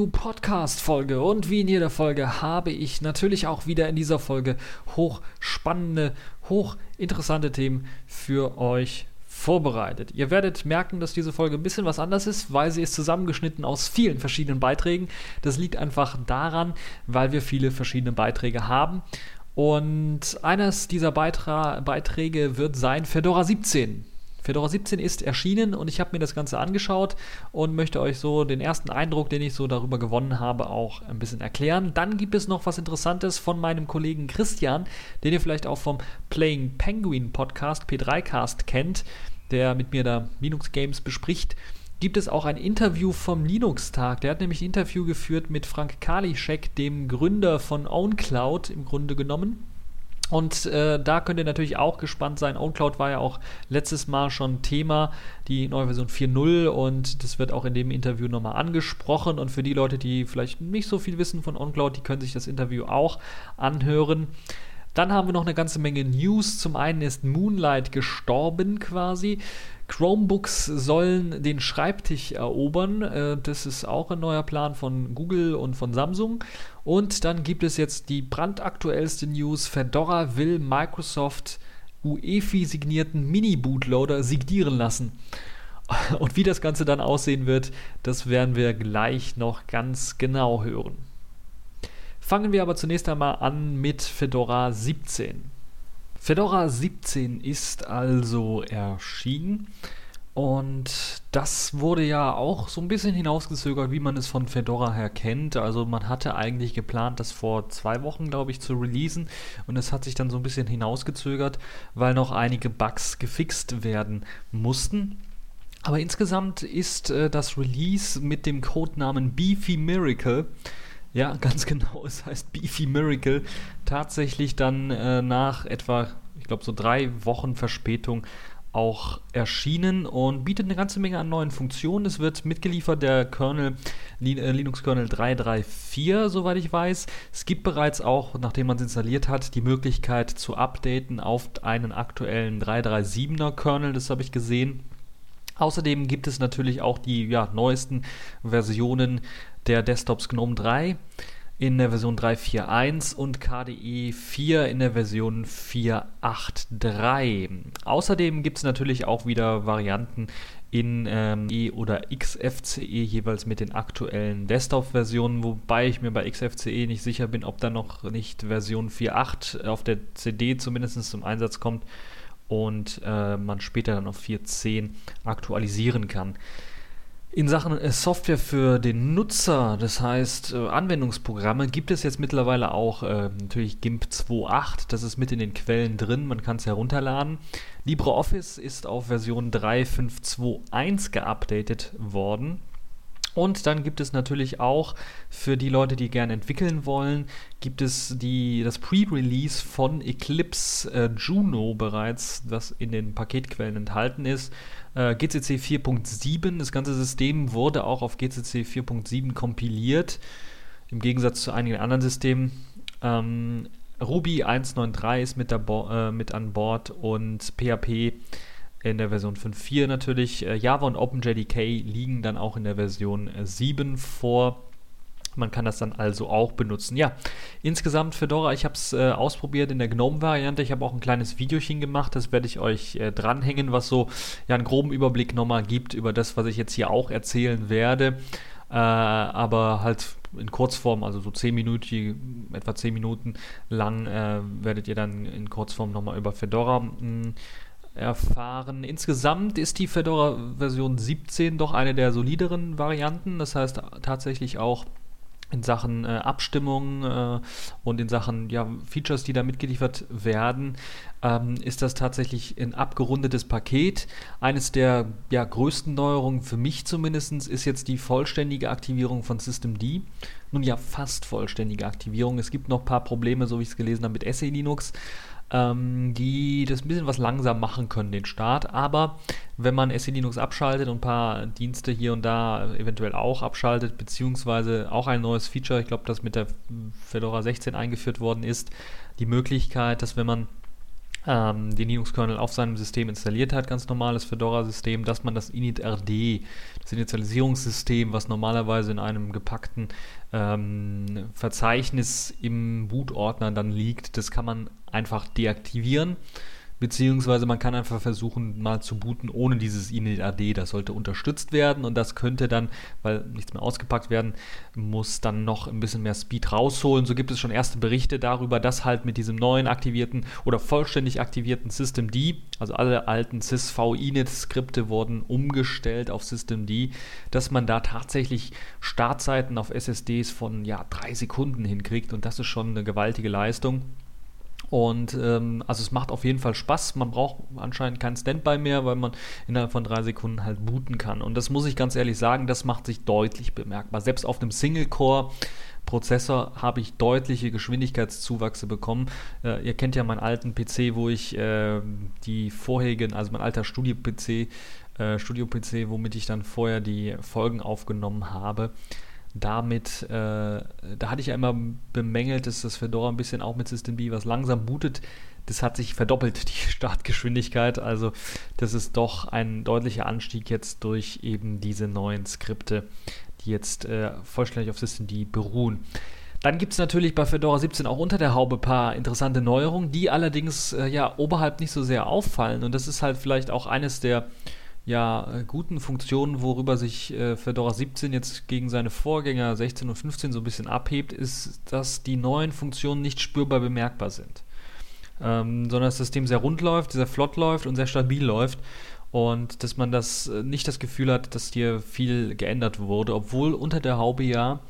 TechView Podcast Folge. Und wie in jeder Folge habe ich natürlich auch wieder in dieser Folge hochspannende, hochinteressante Themen für euch vorbereitet. Ihr werdet merken, dass diese Folge ein bisschen was anders ist, weil sie ist zusammengeschnitten aus vielen verschiedenen Beiträgen. Das liegt einfach daran, weil wir viele verschiedene Beiträge haben. Und eines dieser Beitra Beiträge wird sein Fedora 17. Fedora 17 ist erschienen und ich habe mir das Ganze angeschaut und möchte euch so den ersten Eindruck, den ich so darüber gewonnen habe, auch ein bisschen erklären. Dann gibt es noch was Interessantes von meinem Kollegen Christian, den ihr vielleicht auch vom Playing Penguin Podcast P3cast kennt, der mit mir da Linux Games bespricht. Gibt es auch ein Interview vom Linux-Tag. Der hat nämlich ein Interview geführt mit Frank Kalischek, dem Gründer von OwnCloud im Grunde genommen. Und äh, da könnt ihr natürlich auch gespannt sein. OwnCloud war ja auch letztes Mal schon Thema, die neue Version 4.0 und das wird auch in dem Interview nochmal angesprochen. Und für die Leute, die vielleicht nicht so viel wissen von OwnCloud, die können sich das Interview auch anhören. Dann haben wir noch eine ganze Menge News. Zum einen ist Moonlight gestorben quasi. Chromebooks sollen den Schreibtisch erobern. Äh, das ist auch ein neuer Plan von Google und von Samsung. Und dann gibt es jetzt die brandaktuellste News. Fedora will Microsoft UEFI signierten Mini-Bootloader signieren lassen. Und wie das Ganze dann aussehen wird, das werden wir gleich noch ganz genau hören. Fangen wir aber zunächst einmal an mit Fedora 17. Fedora 17 ist also erschienen und das wurde ja auch so ein bisschen hinausgezögert, wie man es von Fedora her kennt. Also man hatte eigentlich geplant, das vor zwei Wochen, glaube ich, zu releasen und es hat sich dann so ein bisschen hinausgezögert, weil noch einige Bugs gefixt werden mussten. Aber insgesamt ist äh, das Release mit dem Codenamen Beefy Miracle ja, ganz genau. Es heißt Beefy Miracle. Tatsächlich dann äh, nach etwa, ich glaube, so drei Wochen Verspätung auch erschienen und bietet eine ganze Menge an neuen Funktionen. Es wird mitgeliefert der Kernel Linux Kernel 3.3.4, soweit ich weiß. Es gibt bereits auch, nachdem man es installiert hat, die Möglichkeit zu updaten auf einen aktuellen 3.3.7er Kernel, das habe ich gesehen. Außerdem gibt es natürlich auch die ja, neuesten Versionen der Desktops GNOME 3 in der Version 3.4.1 und KDE 4 in der Version 4.8.3. Außerdem gibt es natürlich auch wieder Varianten in ähm, E oder XFCE jeweils mit den aktuellen Desktop-Versionen, wobei ich mir bei XFCE nicht sicher bin, ob da noch nicht Version 4.8 auf der CD zumindest zum Einsatz kommt und äh, man später dann auf 4.10 aktualisieren kann. In Sachen äh, Software für den Nutzer, das heißt äh, Anwendungsprogramme, gibt es jetzt mittlerweile auch äh, natürlich GIMP 2.8, das ist mit in den Quellen drin, man kann es herunterladen. LibreOffice ist auf Version 3.5.2.1 geupdatet worden. Und dann gibt es natürlich auch für die Leute, die gerne entwickeln wollen, gibt es die, das Pre-Release von Eclipse äh, Juno bereits, das in den Paketquellen enthalten ist. Äh, GCC 4.7, das ganze System wurde auch auf GCC 4.7 kompiliert, im Gegensatz zu einigen anderen Systemen. Ähm, Ruby 1.9.3 ist mit, äh, mit an Bord und PHP in der Version 5.4 natürlich. Äh, Java und OpenJDK liegen dann auch in der Version 7 vor. Man kann das dann also auch benutzen. Ja, insgesamt Fedora, ich habe es äh, ausprobiert in der GNOME-Variante. Ich habe auch ein kleines Videochen gemacht, das werde ich euch äh, dranhängen, was so ja einen groben Überblick nochmal gibt über das, was ich jetzt hier auch erzählen werde. Äh, aber halt in Kurzform, also so 10 Minuten, etwa 10 Minuten lang, äh, werdet ihr dann in Kurzform nochmal über Fedora hm, erfahren. Insgesamt ist die Fedora Version 17 doch eine der solideren Varianten. Das heißt tatsächlich auch in Sachen äh, Abstimmung äh, und in Sachen ja, Features, die da mitgeliefert werden, ähm, ist das tatsächlich ein abgerundetes Paket. Eines der ja, größten Neuerungen für mich zumindest ist jetzt die vollständige Aktivierung von Systemd. Nun ja, fast vollständige Aktivierung. Es gibt noch ein paar Probleme, so wie ich es gelesen habe, mit SE Linux ähm, die das ein bisschen was langsam machen können, den Start. Aber wenn man SE Linux abschaltet und ein paar Dienste hier und da eventuell auch abschaltet, beziehungsweise auch ein neues Feature, ich glaube, das mit der Fedora 16 eingeführt worden ist, die Möglichkeit, dass wenn man ähm, den Linux-Kernel auf seinem System installiert hat, ganz normales Fedora-System, dass man das init-rd, das Initialisierungssystem, was normalerweise in einem gepackten ähm, Verzeichnis im Boot-Ordner dann liegt, das kann man einfach deaktivieren beziehungsweise man kann einfach versuchen, mal zu booten ohne dieses init-AD. Das sollte unterstützt werden und das könnte dann, weil nichts mehr ausgepackt werden muss, dann noch ein bisschen mehr Speed rausholen. So gibt es schon erste Berichte darüber, dass halt mit diesem neuen aktivierten oder vollständig aktivierten Systemd, also alle alten sysv-init-Skripte wurden umgestellt auf Systemd, dass man da tatsächlich Startzeiten auf SSDs von ja, drei Sekunden hinkriegt und das ist schon eine gewaltige Leistung. Und ähm, also es macht auf jeden Fall Spaß. Man braucht anscheinend kein Standby mehr, weil man innerhalb von drei Sekunden halt booten kann. Und das muss ich ganz ehrlich sagen, das macht sich deutlich bemerkbar. Selbst auf einem Single-Core. Prozessor habe ich deutliche Geschwindigkeitszuwachse bekommen. Äh, ihr kennt ja meinen alten PC, wo ich äh, die vorherigen, also mein alter Studio-PC, äh, Studio-PC, womit ich dann vorher die Folgen aufgenommen habe damit, äh, da hatte ich ja immer bemängelt, dass das Fedora ein bisschen auch mit Systemd was langsam bootet. Das hat sich verdoppelt, die Startgeschwindigkeit. Also das ist doch ein deutlicher Anstieg jetzt durch eben diese neuen Skripte, die jetzt äh, vollständig auf Systemd beruhen. Dann gibt es natürlich bei Fedora 17 auch unter der Haube ein paar interessante Neuerungen, die allerdings äh, ja oberhalb nicht so sehr auffallen. Und das ist halt vielleicht auch eines der ja, äh, guten Funktionen, worüber sich äh, Fedora 17 jetzt gegen seine Vorgänger 16 und 15 so ein bisschen abhebt, ist, dass die neuen Funktionen nicht spürbar bemerkbar sind. Ähm, sondern das System sehr rund läuft, sehr flott läuft und sehr stabil läuft. Und dass man das äh, nicht das Gefühl hat, dass hier viel geändert wurde, obwohl unter der Haube ja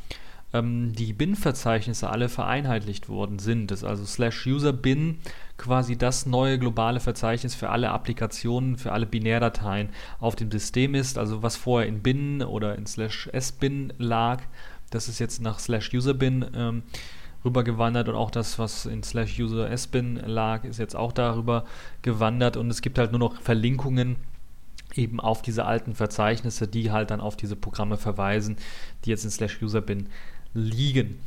ähm, die Bin-Verzeichnisse alle vereinheitlicht worden sind. Das ist also slash user bin quasi das neue globale Verzeichnis für alle Applikationen, für alle Binärdateien auf dem System ist. Also was vorher in bin oder in slash sbin lag, das ist jetzt nach slash userbin ähm, rübergewandert und auch das, was in slash user sbin lag, ist jetzt auch darüber gewandert und es gibt halt nur noch Verlinkungen eben auf diese alten Verzeichnisse, die halt dann auf diese Programme verweisen, die jetzt in slash userbin liegen.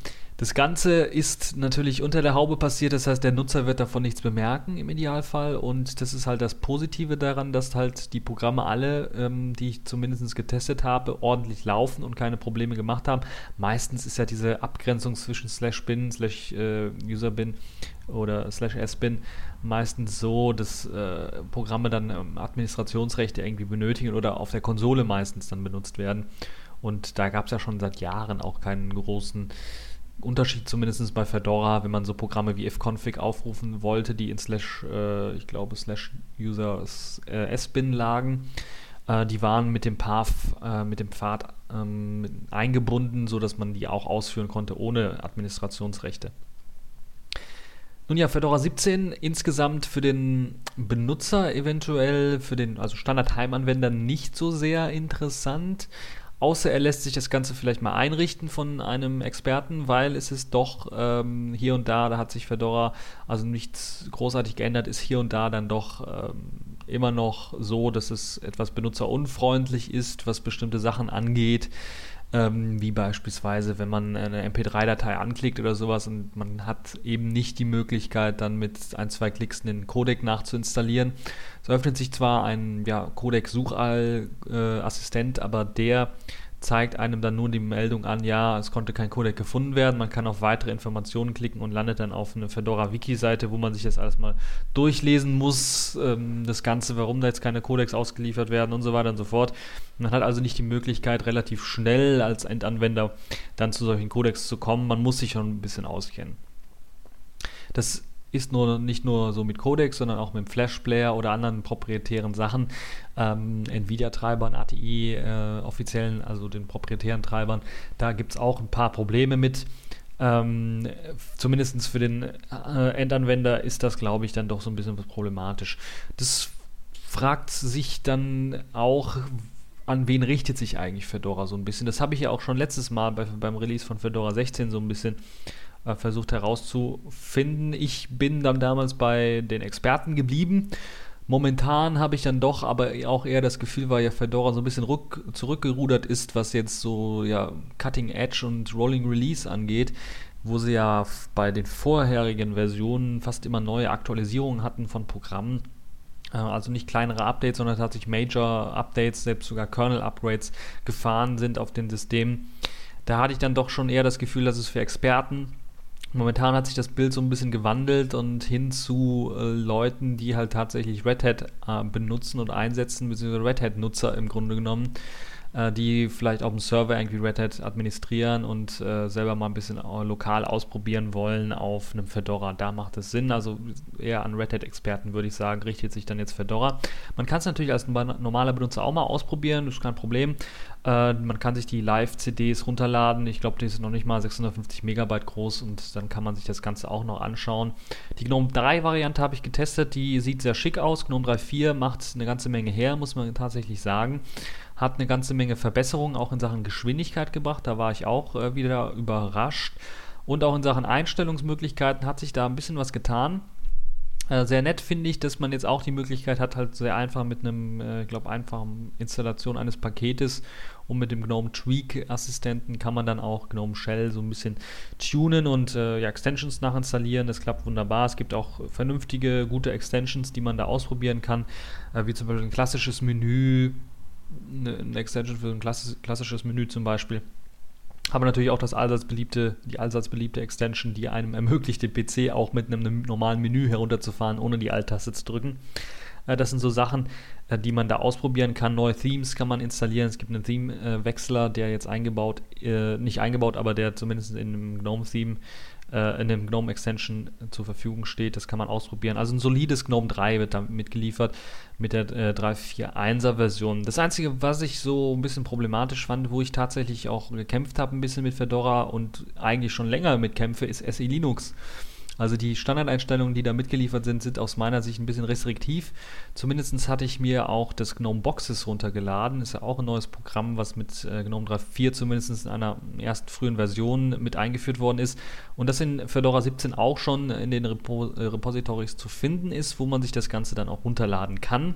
Das Ganze ist natürlich unter der Haube passiert, das heißt, der Nutzer wird davon nichts bemerken im Idealfall und das ist halt das Positive daran, dass halt die Programme alle, ähm, die ich zumindest getestet habe, ordentlich laufen und keine Probleme gemacht haben. Meistens ist ja diese Abgrenzung zwischen slash bin, slash äh, userbin oder slash sbin meistens so, dass äh, Programme dann ähm, Administrationsrechte irgendwie benötigen oder auf der Konsole meistens dann benutzt werden. Und da gab es ja schon seit Jahren auch keinen großen Unterschied, zumindest bei Fedora, wenn man so Programme wie ifconfig aufrufen wollte, die in slash, äh, ich glaube, slash user äh, sbin lagen. Äh, die waren mit dem Path, äh, mit dem Pfad ähm, eingebunden, sodass man die auch ausführen konnte ohne Administrationsrechte. Nun ja, Fedora 17 insgesamt für den Benutzer eventuell, für den also Standard-Heimanwender nicht so sehr interessant. Außer er lässt sich das Ganze vielleicht mal einrichten von einem Experten, weil es ist doch ähm, hier und da, da hat sich Fedora also nichts großartig geändert, ist hier und da dann doch ähm, immer noch so, dass es etwas benutzerunfreundlich ist, was bestimmte Sachen angeht. Ähm, wie beispielsweise, wenn man eine MP3-Datei anklickt oder sowas und man hat eben nicht die Möglichkeit, dann mit ein, zwei Klicks den Codec nachzuinstallieren. Es öffnet sich zwar ein ja, Codec-Suchassistent, äh, aber der zeigt einem dann nur die Meldung an, ja, es konnte kein Codec gefunden werden. Man kann auf weitere Informationen klicken und landet dann auf eine Fedora-Wiki-Seite, wo man sich das alles mal durchlesen muss, ähm, das Ganze, warum da jetzt keine Codecs ausgeliefert werden und so weiter und so fort. Man hat also nicht die Möglichkeit, relativ schnell als Endanwender dann zu solchen Codecs zu kommen. Man muss sich schon ein bisschen auskennen. Das ist nur nicht nur so mit Codecs, sondern auch mit dem Flash-Player oder anderen proprietären Sachen, ähm, Nvidia-Treibern, ATI, äh, also den proprietären Treibern. Da gibt es auch ein paar Probleme mit. Ähm, Zumindest für den äh, Endanwender ist das, glaube ich, dann doch so ein bisschen problematisch. Das fragt sich dann auch, an wen richtet sich eigentlich Fedora so ein bisschen. Das habe ich ja auch schon letztes Mal bei, beim Release von Fedora 16 so ein bisschen äh, versucht herauszufinden. Ich bin dann damals bei den Experten geblieben. Momentan habe ich dann doch aber auch eher das Gefühl, weil ja Fedora so ein bisschen rück, zurückgerudert ist, was jetzt so ja, Cutting Edge und Rolling Release angeht, wo sie ja bei den vorherigen Versionen fast immer neue Aktualisierungen hatten von Programmen. Äh, also nicht kleinere Updates, sondern tatsächlich Major Updates, selbst sogar Kernel-Upgrades gefahren sind auf den Systemen. Da hatte ich dann doch schon eher das Gefühl, dass es für Experten Momentan hat sich das Bild so ein bisschen gewandelt und hin zu äh, Leuten, die halt tatsächlich Red Hat äh, benutzen und einsetzen, beziehungsweise Red Hat-Nutzer im Grunde genommen, äh, die vielleicht auf dem Server irgendwie Red Hat administrieren und äh, selber mal ein bisschen äh, lokal ausprobieren wollen auf einem Fedora. Da macht es Sinn. Also eher an Red Hat-Experten würde ich sagen, richtet sich dann jetzt Fedora. Man kann es natürlich als normaler Benutzer auch mal ausprobieren, das ist kein Problem. Äh, man kann sich die Live-CDs runterladen. Ich glaube, die ist noch nicht mal 650 Megabyte groß und dann kann man sich das Ganze auch noch anschauen. Die GNOME 3-Variante habe ich getestet. Die sieht sehr schick aus. GNOME 3.4 macht eine ganze Menge her, muss man tatsächlich sagen hat eine ganze Menge Verbesserungen auch in Sachen Geschwindigkeit gebracht. Da war ich auch äh, wieder überrascht. Und auch in Sachen Einstellungsmöglichkeiten hat sich da ein bisschen was getan. Äh, sehr nett finde ich, dass man jetzt auch die Möglichkeit hat, halt sehr einfach mit einem, äh, ich glaube, einfachen Installation eines Paketes und mit dem GNOME Tweak Assistenten kann man dann auch GNOME Shell so ein bisschen tunen und äh, ja, Extensions nachinstallieren. Das klappt wunderbar. Es gibt auch vernünftige, gute Extensions, die man da ausprobieren kann, äh, wie zum Beispiel ein klassisches Menü, eine, eine Extension für ein klassisches Menü zum Beispiel. Aber natürlich auch das allseits beliebte, die allseits beliebte Extension, die einem ermöglicht, den PC auch mit einem normalen Menü herunterzufahren, ohne die Alt-Taste zu drücken. Äh, das sind so Sachen, äh, die man da ausprobieren kann. Neue Themes kann man installieren. Es gibt einen Theme-Wechsler, der jetzt eingebaut, äh, nicht eingebaut, aber der zumindest in einem GNOME-Theme äh, in dem GNOME Extension zur Verfügung steht. Das kann man ausprobieren. Also ein solides GNOME 3 wird da mitgeliefert mit der äh, 3.4.1er Version. Das Einzige, was ich so ein bisschen problematisch fand, wo ich tatsächlich auch gekämpft habe, ein bisschen mit Fedora und eigentlich schon länger mitkämpfe, ist SE Linux. Also die Standardeinstellungen, die da mitgeliefert sind, sind aus meiner Sicht ein bisschen restriktiv. Zumindest hatte ich mir auch das GNOME Boxes runtergeladen. Ist ja auch ein neues Programm, was mit äh, GNOME 3.4 zumindest in einer ersten frühen Version mit eingeführt worden ist. Und das in Fedora 17 auch schon in den Repo äh, Repositories zu finden ist, wo man sich das Ganze dann auch runterladen kann.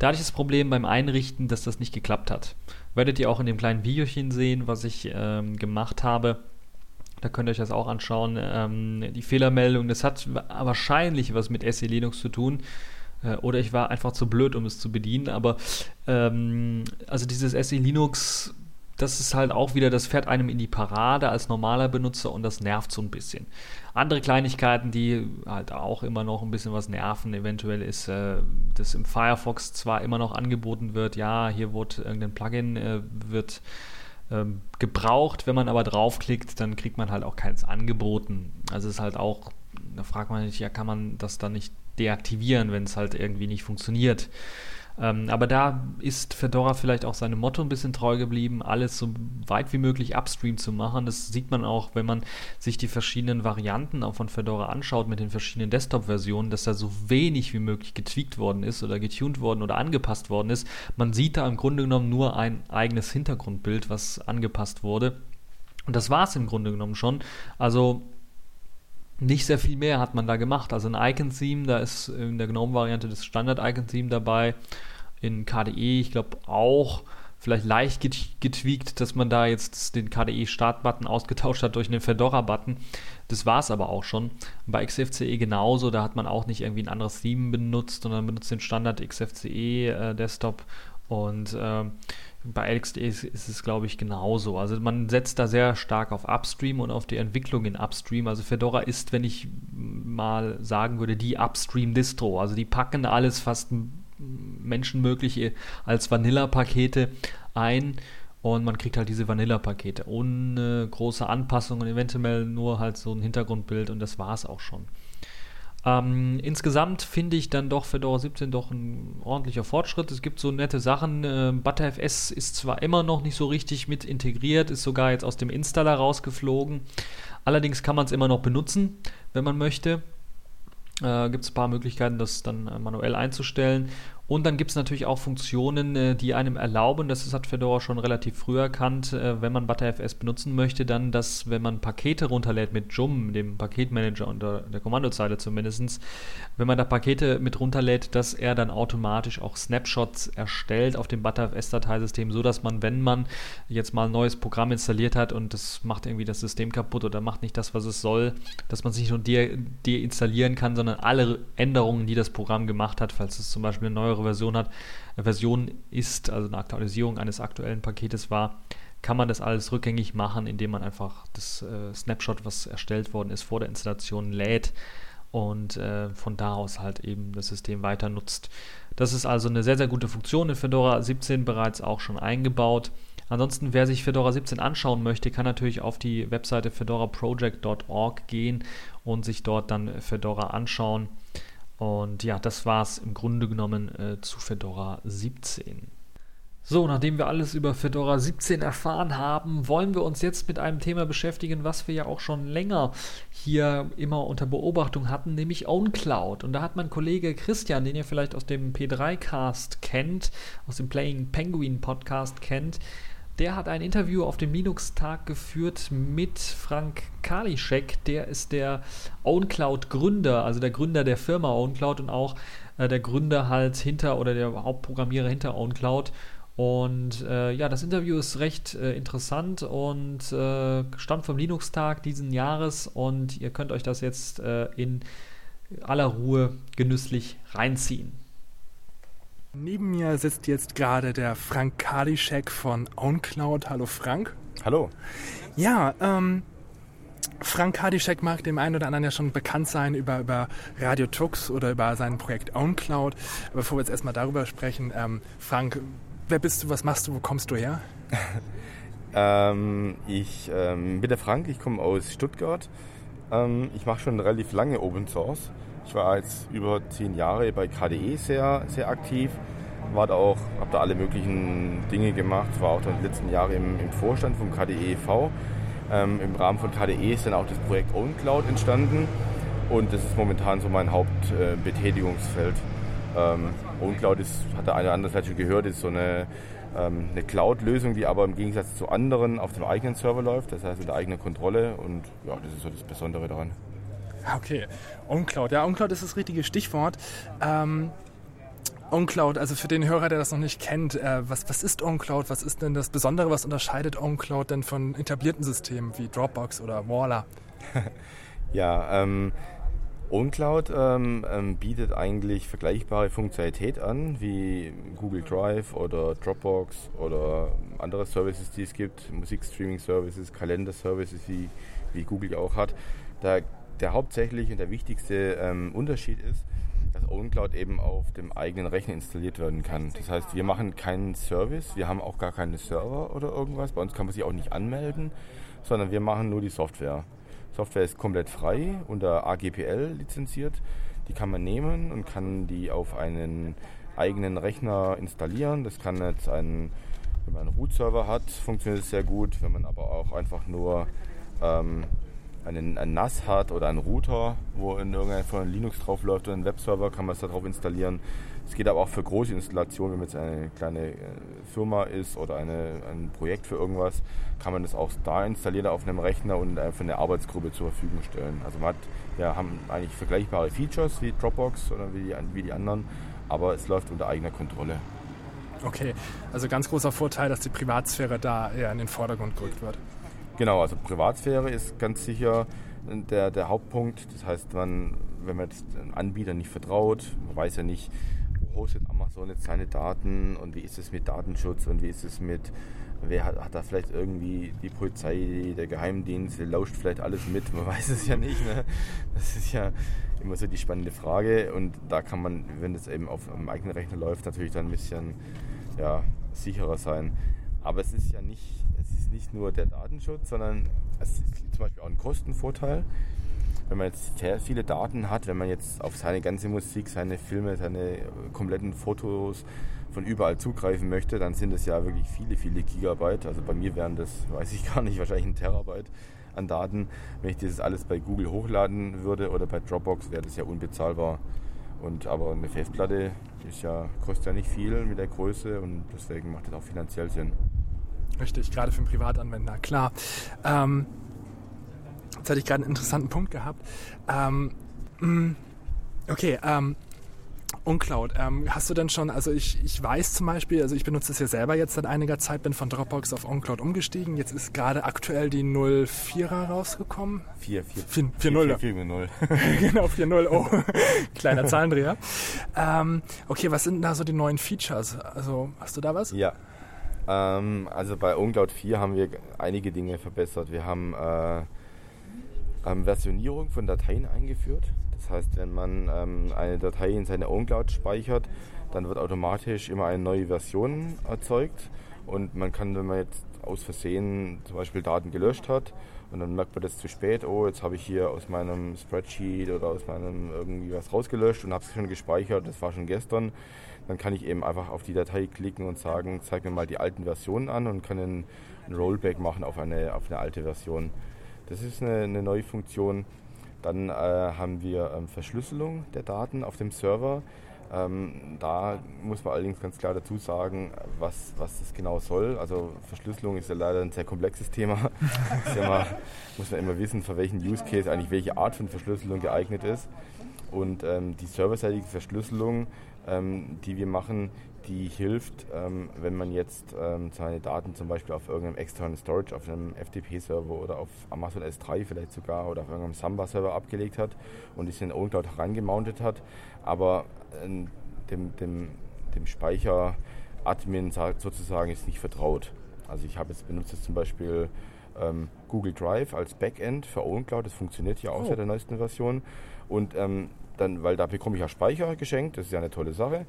Da hatte ich das Problem beim Einrichten, dass das nicht geklappt hat. Werdet ihr auch in dem kleinen Videochen sehen, was ich ähm, gemacht habe da könnt ihr euch das auch anschauen. Ähm, die Fehlermeldung, das hat wahrscheinlich was mit SE Linux zu tun. Äh, oder ich war einfach zu blöd, um es zu bedienen. Aber ähm, also dieses SE Linux, das ist halt auch wieder, das fährt einem in die Parade als normaler Benutzer und das nervt so ein bisschen. Andere Kleinigkeiten, die halt auch immer noch ein bisschen was nerven, eventuell ist, äh, dass im Firefox zwar immer noch angeboten wird, ja, hier wurde irgendein Plugin, äh, wird ähm, gebraucht. Wenn man aber draufklickt, dann kriegt man halt auch keins angeboten. Also ist halt auch, da fragt man sich, ja, kann man das dann nicht deaktivieren, wenn es halt irgendwie nicht funktioniert. Ähm, aber da ist Fedora vielleicht auch seinem Motto ein bisschen treu geblieben, alles so weit wie möglich upstream zu machen. Das sieht man auch, wenn man sich die verschiedenen Varianten auch von Fedora anschaut mit den verschiedenen Desktop-Versionen, dass da so wenig wie möglich getweakt worden ist oder getuned worden oder angepasst worden ist. Man sieht da im Grunde genommen nur ein eigenes Hintergrundbild, was angepasst wurde. Und das war es im Grunde genommen schon. Also nicht sehr viel mehr hat man da gemacht. Also ein Icon-Theme, da ist in der GNOME-Variante das Standard-Icon-Theme dabei. In KDE, ich glaube auch vielleicht leicht getweakt, dass man da jetzt den KDE-Start-Button ausgetauscht hat durch einen Fedora-Button. Das war es aber auch schon. Bei XFCE genauso, da hat man auch nicht irgendwie ein anderes Theme benutzt, sondern benutzt den Standard XFCE-Desktop äh, und äh, bei LXD ist, ist es, glaube ich, genauso. Also man setzt da sehr stark auf Upstream und auf die Entwicklung in Upstream. Also Fedora ist, wenn ich mal sagen würde, die Upstream-Distro. Also die packen alles fast menschenmögliche als Vanilla-Pakete ein und man kriegt halt diese Vanilla-Pakete ohne große Anpassungen, eventuell nur halt so ein Hintergrundbild und das war es auch schon. Ähm, insgesamt finde ich dann doch Fedora 17 doch ein ordentlicher Fortschritt. Es gibt so nette Sachen. Äh, ButterFS ist zwar immer noch nicht so richtig mit integriert, ist sogar jetzt aus dem Installer rausgeflogen. Allerdings kann man es immer noch benutzen, wenn man möchte. Äh, gibt es ein paar Möglichkeiten, das dann äh, manuell einzustellen. Und dann gibt es natürlich auch Funktionen, äh, die einem erlauben, das hat Fedora schon relativ früh erkannt, äh, wenn man ButterFS benutzen möchte, dann, dass wenn man Pakete runterlädt mit JUM, dem Paketmanager unter der Kommandozeile zumindest, wenn man da Pakete mit runterlädt, dass er dann automatisch auch Snapshots erstellt auf dem ButterFS-Dateisystem, so dass man, wenn man jetzt mal ein neues Programm installiert hat und das macht irgendwie das System kaputt oder macht nicht das, was es soll, dass man sich nur de deinstallieren kann, sondern alle Änderungen, die das Programm gemacht hat, falls es zum Beispiel eine neuere Version hat, Version ist, also eine Aktualisierung eines aktuellen Paketes war, kann man das alles rückgängig machen, indem man einfach das äh, Snapshot, was erstellt worden ist, vor der Installation lädt und äh, von da aus halt eben das System weiter nutzt. Das ist also eine sehr, sehr gute Funktion in Fedora 17 bereits auch schon eingebaut. Ansonsten, wer sich Fedora 17 anschauen möchte, kann natürlich auf die Webseite fedoraproject.org gehen und sich dort dann Fedora anschauen. Und ja, das war es im Grunde genommen äh, zu Fedora 17. So, nachdem wir alles über Fedora 17 erfahren haben, wollen wir uns jetzt mit einem Thema beschäftigen, was wir ja auch schon länger hier immer unter Beobachtung hatten, nämlich OwnCloud. Und da hat mein Kollege Christian, den ihr vielleicht aus dem P3Cast kennt, aus dem Playing Penguin Podcast kennt, der hat ein Interview auf dem Linux-Tag geführt mit Frank Kalischek. Der ist der OwnCloud-Gründer, also der Gründer der Firma OwnCloud und auch äh, der Gründer halt hinter oder der Hauptprogrammierer hinter OwnCloud. Und äh, ja, das Interview ist recht äh, interessant und äh, stammt vom Linux-Tag diesen Jahres und ihr könnt euch das jetzt äh, in aller Ruhe genüsslich reinziehen. Neben mir sitzt jetzt gerade der Frank Kalischek von OwnCloud. Hallo Frank. Hallo. Ja, ähm, Frank Kadischek mag dem einen oder anderen ja schon bekannt sein über, über Radio Tux oder über sein Projekt OwnCloud. Aber bevor wir jetzt erstmal darüber sprechen, ähm, Frank, wer bist du, was machst du, wo kommst du her? ähm, ich ähm, bin der Frank, ich komme aus Stuttgart. Ähm, ich mache schon relativ lange Open Source. Ich war jetzt über zehn Jahre bei KDE sehr, sehr aktiv. War da auch, habe da alle möglichen Dinge gemacht. War auch dann die letzten Jahre im, im Vorstand vom KDE e.V. Ähm, Im Rahmen von KDE ist dann auch das Projekt OwnCloud entstanden. Und das ist momentan so mein Hauptbetätigungsfeld. Äh, ähm, OwnCloud ist, hat der eine oder andere vielleicht schon gehört, ist so eine, ähm, eine Cloud-Lösung, die aber im Gegensatz zu anderen auf dem eigenen Server läuft, das heißt unter eigener Kontrolle. Und ja, das ist so das Besondere daran. Okay, OnCloud. Ja, OnCloud ist das richtige Stichwort. Ähm, OnCloud, also für den Hörer, der das noch nicht kennt, äh, was, was ist OnCloud? Was ist denn das Besondere? Was unterscheidet OnCloud denn von etablierten Systemen wie Dropbox oder Waller? ja, ähm, OnCloud ähm, ähm, bietet eigentlich vergleichbare Funktionalität an wie Google Drive oder Dropbox oder andere Services, die es gibt, Musikstreaming-Services, Kalender-Services, wie, wie Google auch hat. Da der hauptsächliche und der wichtigste ähm, Unterschied ist, dass OwnCloud eben auf dem eigenen Rechner installiert werden kann. Das heißt, wir machen keinen Service, wir haben auch gar keine Server oder irgendwas. Bei uns kann man sich auch nicht anmelden, sondern wir machen nur die Software. Software ist komplett frei unter AGPL lizenziert. Die kann man nehmen und kann die auf einen eigenen Rechner installieren. Das kann jetzt ein, wenn man einen Root-Server hat, funktioniert es sehr gut. Wenn man aber auch einfach nur ähm, einen, ein NAS hat oder einen Router, wo in irgendeiner von Linux drauf läuft oder einen Webserver, kann man es darauf installieren. Es geht aber auch für große Installationen, wenn man jetzt eine kleine äh, Firma ist oder eine, ein Projekt für irgendwas, kann man das auch da installieren auf einem Rechner und einfach eine Arbeitsgruppe zur Verfügung stellen. Also man hat, wir haben eigentlich vergleichbare Features wie Dropbox oder wie die, wie die anderen, aber es läuft unter eigener Kontrolle. Okay, also ganz großer Vorteil, dass die Privatsphäre da eher in den Vordergrund gerückt wird. Genau, also Privatsphäre ist ganz sicher der, der Hauptpunkt. Das heißt, man, wenn man jetzt einem Anbieter nicht vertraut, man weiß ja nicht, wo hostet Amazon jetzt seine Daten und wie ist es mit Datenschutz und wie ist es mit, wer hat, hat da vielleicht irgendwie die Polizei, der Geheimdienst, der lauscht vielleicht alles mit, man weiß es ja nicht. Ne? Das ist ja immer so die spannende Frage und da kann man, wenn das eben auf einem eigenen Rechner läuft, natürlich dann ein bisschen ja, sicherer sein. Aber es ist ja nicht nicht nur der Datenschutz, sondern es ist zum Beispiel auch ein Kostenvorteil. Wenn man jetzt sehr viele Daten hat, wenn man jetzt auf seine ganze Musik, seine Filme, seine kompletten Fotos von überall zugreifen möchte, dann sind es ja wirklich viele, viele Gigabyte. Also bei mir wären das, weiß ich gar nicht, wahrscheinlich ein Terabyte an Daten. Wenn ich dieses alles bei Google hochladen würde oder bei Dropbox, wäre das ja unbezahlbar. Und, aber eine Festplatte ist ja, kostet ja nicht viel mit der Größe und deswegen macht das auch finanziell Sinn. Richtig, gerade für einen Privatanwender, klar. Ähm, jetzt hatte ich gerade einen interessanten Punkt gehabt. Ähm, mm, okay, ähm, Uncloud, ähm, hast du denn schon, also ich, ich weiß zum Beispiel, also ich benutze es ja selber jetzt seit einiger Zeit, bin von Dropbox auf Uncloud umgestiegen. Jetzt ist gerade aktuell die 04er rausgekommen. 4, 4, 4, 4 0. 4, 4, 0. genau, 4.0. Oh, kleiner Zahlendreher. Ähm, okay, was sind da so die neuen Features? Also hast du da was? Ja. Ähm, also bei Uncloud 4 haben wir einige Dinge verbessert. Wir haben äh, ähm, Versionierung von Dateien eingeführt. Das heißt, wenn man ähm, eine Datei in seine OwnCloud speichert, dann wird automatisch immer eine neue Version erzeugt. Und man kann, wenn man jetzt aus Versehen zum Beispiel Daten gelöscht hat und dann merkt man das zu spät, oh, jetzt habe ich hier aus meinem Spreadsheet oder aus meinem irgendwie was rausgelöscht und habe es schon gespeichert, das war schon gestern, dann kann ich eben einfach auf die Datei klicken und sagen, zeig mir mal die alten Versionen an und kann einen Rollback machen auf eine, auf eine alte Version. Das ist eine, eine neue Funktion. Dann äh, haben wir ähm, Verschlüsselung der Daten auf dem Server. Ähm, da muss man allerdings ganz klar dazu sagen, was, was das genau soll. Also Verschlüsselung ist ja leider ein sehr komplexes Thema. immer, muss man immer wissen, für welchen Use Case eigentlich welche Art von Verschlüsselung geeignet ist. Und ähm, die serverseitige Verschlüsselung, ähm, die wir machen, die hilft, ähm, wenn man jetzt ähm, seine Daten zum Beispiel auf irgendeinem externen Storage, auf einem FTP-Server oder auf Amazon S3 vielleicht sogar oder auf irgendeinem Samba-Server abgelegt hat und es in OwnCloud reingemountet hat, aber ähm, dem, dem, dem Speicher-Admin sozusagen ist nicht vertraut. Also ich habe jetzt benutzt jetzt zum Beispiel ähm, Google Drive als Backend für OwnCloud, das funktioniert ja auch oh. seit der neuesten Version und ähm, dann, weil da bekomme ich ja Speicher geschenkt, das ist ja eine tolle Sache.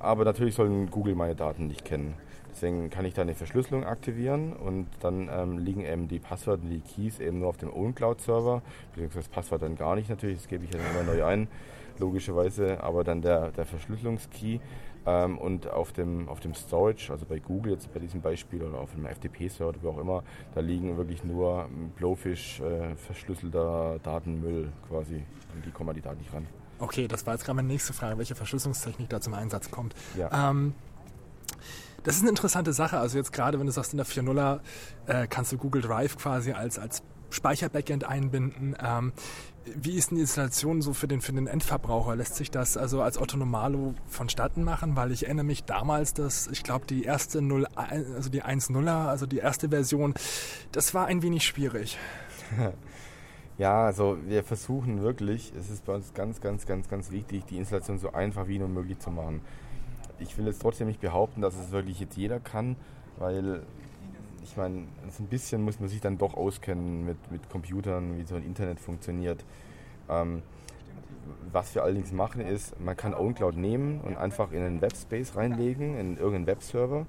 Aber natürlich sollen Google meine Daten nicht kennen. Deswegen kann ich da eine Verschlüsselung aktivieren und dann ähm, liegen eben die Passwörter und die Keys eben nur auf dem OwnCloud-Server, beziehungsweise das Passwort dann gar nicht natürlich, das gebe ich ja immer neu ein, logischerweise, aber dann der, der Verschlüsselungskey ähm, und auf dem, auf dem Storage, also bei Google jetzt bei diesem Beispiel oder auf einem FTP-Server oder wie auch immer, da liegen wirklich nur Blowfish äh, verschlüsselter Datenmüll quasi und die kommen an die Daten nicht ran. Okay, das war jetzt gerade meine nächste Frage, welche Verschlüsselungstechnik da zum Einsatz kommt. Ja. Ähm, das ist eine interessante Sache. Also jetzt gerade, wenn du sagst, in der 4.0er äh, kannst du Google Drive quasi als, als Speicherbackend einbinden. Ähm, wie ist die Installation so für den, für den Endverbraucher? Lässt sich das also als Otto Normalo vonstatten machen? Weil ich erinnere mich damals, dass ich glaube, die erste 0, also die 1.0er, also die erste Version, das war ein wenig schwierig. Ja, also wir versuchen wirklich, es ist bei uns ganz, ganz, ganz, ganz wichtig, die Installation so einfach wie nur möglich zu machen. Ich will jetzt trotzdem nicht behaupten, dass es wirklich jetzt jeder kann, weil ich meine, ein bisschen muss man sich dann doch auskennen mit, mit Computern, wie so ein Internet funktioniert. Ähm, was wir allerdings machen ist, man kann OwnCloud nehmen und einfach in einen Webspace reinlegen, in irgendeinen Webserver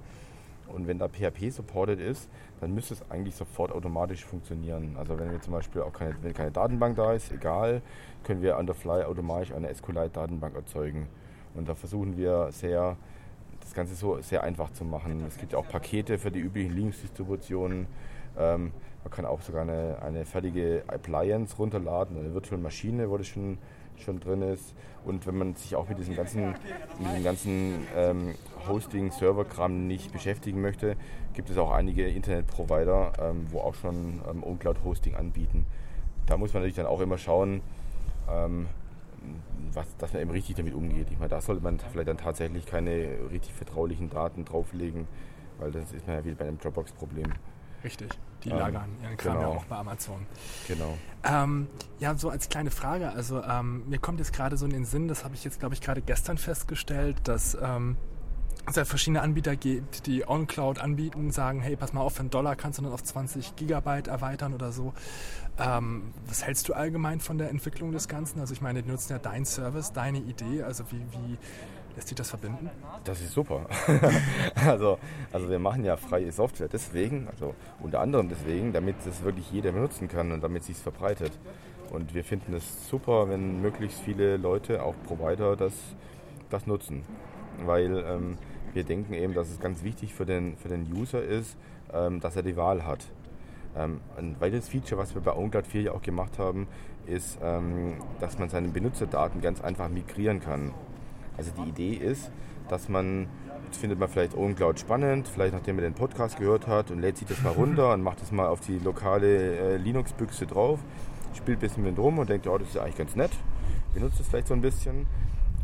und wenn da PHP supported ist, dann müsste es eigentlich sofort automatisch funktionieren. Also wenn wir zum Beispiel auch keine, wenn keine Datenbank da ist, egal, können wir on the fly automatisch eine SQLite-Datenbank erzeugen. Und da versuchen wir sehr, das Ganze so sehr einfach zu machen. Es gibt ja auch Pakete für die üblichen Linux-Distributionen. Ähm, man kann auch sogar eine, eine fertige Appliance runterladen, eine Virtual Maschine, wo das schon schon drin ist. Und wenn man sich auch mit diesem ganzen, mit diesem ganzen ähm, Hosting-Server-Kram nicht beschäftigen möchte, gibt es auch einige Internet-Provider, ähm, wo auch schon ähm, Uncloud-Hosting anbieten. Da muss man natürlich dann auch immer schauen, ähm, was, dass man eben richtig damit umgeht. Ich meine, da sollte man vielleicht dann tatsächlich keine richtig vertraulichen Daten drauflegen, weil das ist man ja wieder bei einem Dropbox-Problem. Richtig. Die lagern ihren Kram genau. ja auch bei Amazon. Genau. Ähm, ja, so als kleine Frage, also ähm, mir kommt jetzt gerade so in den Sinn, das habe ich jetzt, glaube ich, gerade gestern festgestellt, dass ähm, es ja verschiedene Anbieter gibt, die OnCloud anbieten, sagen, hey, pass mal auf, für einen Dollar kannst du dann auf 20 Gigabyte erweitern oder so. Ähm, was hältst du allgemein von der Entwicklung des Ganzen? Also ich meine, die nutzen ja deinen Service, deine Idee, also wie, wie Lässt sich das verbinden? Das ist super. also, also wir machen ja freie Software deswegen, also unter anderem deswegen, damit es wirklich jeder benutzen kann und damit es sich verbreitet. Und wir finden es super, wenn möglichst viele Leute, auch Provider, das, das nutzen. Weil ähm, wir denken eben, dass es ganz wichtig für den, für den User ist, ähm, dass er die Wahl hat. Ähm, ein weiteres Feature, was wir bei OwnCloud 4 ja auch gemacht haben, ist, ähm, dass man seine Benutzerdaten ganz einfach migrieren kann. Also die Idee ist, dass man, jetzt findet man vielleicht OwnCloud spannend, vielleicht nachdem man den Podcast gehört hat und lädt sich das mal runter und macht das mal auf die lokale äh, Linux-Büchse drauf, spielt ein bisschen mit rum und denkt, oh, das ist ja eigentlich ganz nett, benutzt es vielleicht so ein bisschen.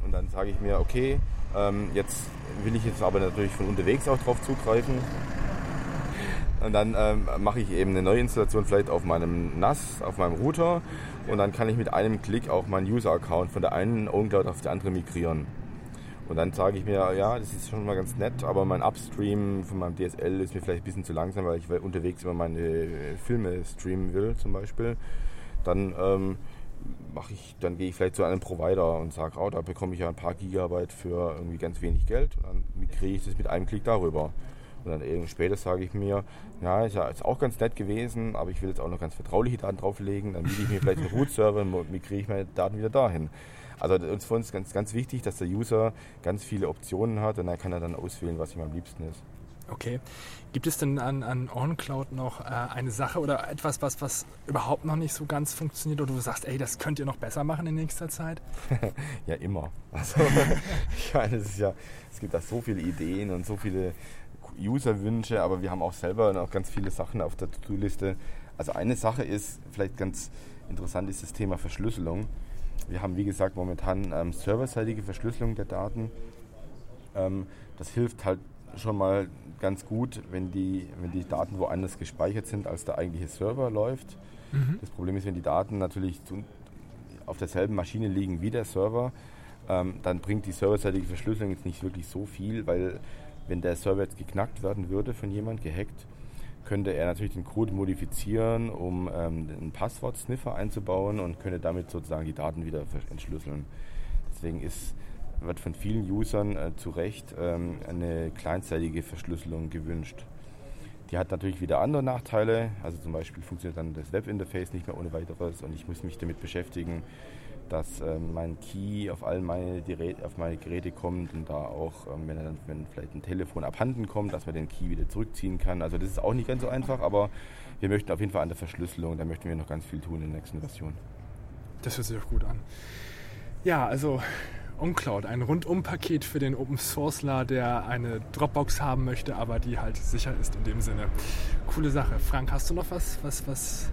Und dann sage ich mir, okay, ähm, jetzt will ich jetzt aber natürlich von unterwegs auch drauf zugreifen. Und dann ähm, mache ich eben eine neue Installation vielleicht auf meinem NAS, auf meinem Router. Und dann kann ich mit einem Klick auch meinen User-Account von der einen OwnCloud auf die andere migrieren. Und dann sage ich mir, ja, das ist schon mal ganz nett, aber mein Upstream von meinem DSL ist mir vielleicht ein bisschen zu langsam, weil ich unterwegs immer meine Filme streamen will zum Beispiel. Dann ähm, mache ich, dann gehe ich vielleicht zu einem Provider und sage, oh, da bekomme ich ja ein paar Gigabyte für irgendwie ganz wenig Geld und dann kriege ich das mit einem Klick darüber. Und dann irgendwie später sage ich mir, ja, ist ja ist auch ganz nett gewesen, aber ich will jetzt auch noch ganz vertrauliche Daten drauflegen. Dann miete ich mir vielleicht einen Root-Server und migriere ich meine Daten wieder dahin. Also uns für uns ganz, ganz wichtig, dass der User ganz viele Optionen hat und dann kann er dann auswählen, was ihm am liebsten ist. Okay. Gibt es denn an, an OnCloud noch äh, eine Sache oder etwas, was, was überhaupt noch nicht so ganz funktioniert oder du sagst, ey, das könnt ihr noch besser machen in nächster Zeit? ja, immer. Also, ich meine, es, ist ja, es gibt da so viele Ideen und so viele User-Wünsche, aber wir haben auch selber noch ganz viele Sachen auf der To-Do-Liste. Also eine Sache ist, vielleicht ganz interessant, ist das Thema Verschlüsselung. Wir haben, wie gesagt, momentan ähm, serverseitige Verschlüsselung der Daten. Ähm, das hilft halt schon mal ganz gut, wenn die, wenn die Daten woanders gespeichert sind, als der eigentliche Server läuft. Mhm. Das Problem ist, wenn die Daten natürlich zu, auf derselben Maschine liegen wie der Server, ähm, dann bringt die serverseitige Verschlüsselung jetzt nicht wirklich so viel, weil wenn der Server jetzt geknackt werden würde von jemand, gehackt, könnte er natürlich den Code modifizieren, um ähm, einen Passwort-Sniffer einzubauen und könnte damit sozusagen die Daten wieder entschlüsseln. Deswegen ist wird von vielen Usern äh, zu Recht ähm, eine kleinzeitige Verschlüsselung gewünscht. Die hat natürlich wieder andere Nachteile, also zum Beispiel funktioniert dann das Webinterface nicht mehr ohne weiteres und ich muss mich damit beschäftigen, dass ähm, mein Key auf all meine, Geräte, auf meine Geräte kommt und da auch, ähm, wenn, dann, wenn vielleicht ein Telefon abhanden kommt, dass man den Key wieder zurückziehen kann. Also das ist auch nicht ganz so einfach, aber wir möchten auf jeden Fall an der Verschlüsselung, da möchten wir noch ganz viel tun in der nächsten Version. Das hört sich auch gut an. Ja, also OnCloud, ein Rundum-Paket für den Open Sourceler, der eine Dropbox haben möchte, aber die halt sicher ist in dem Sinne. Coole Sache. Frank, hast du noch was, was, was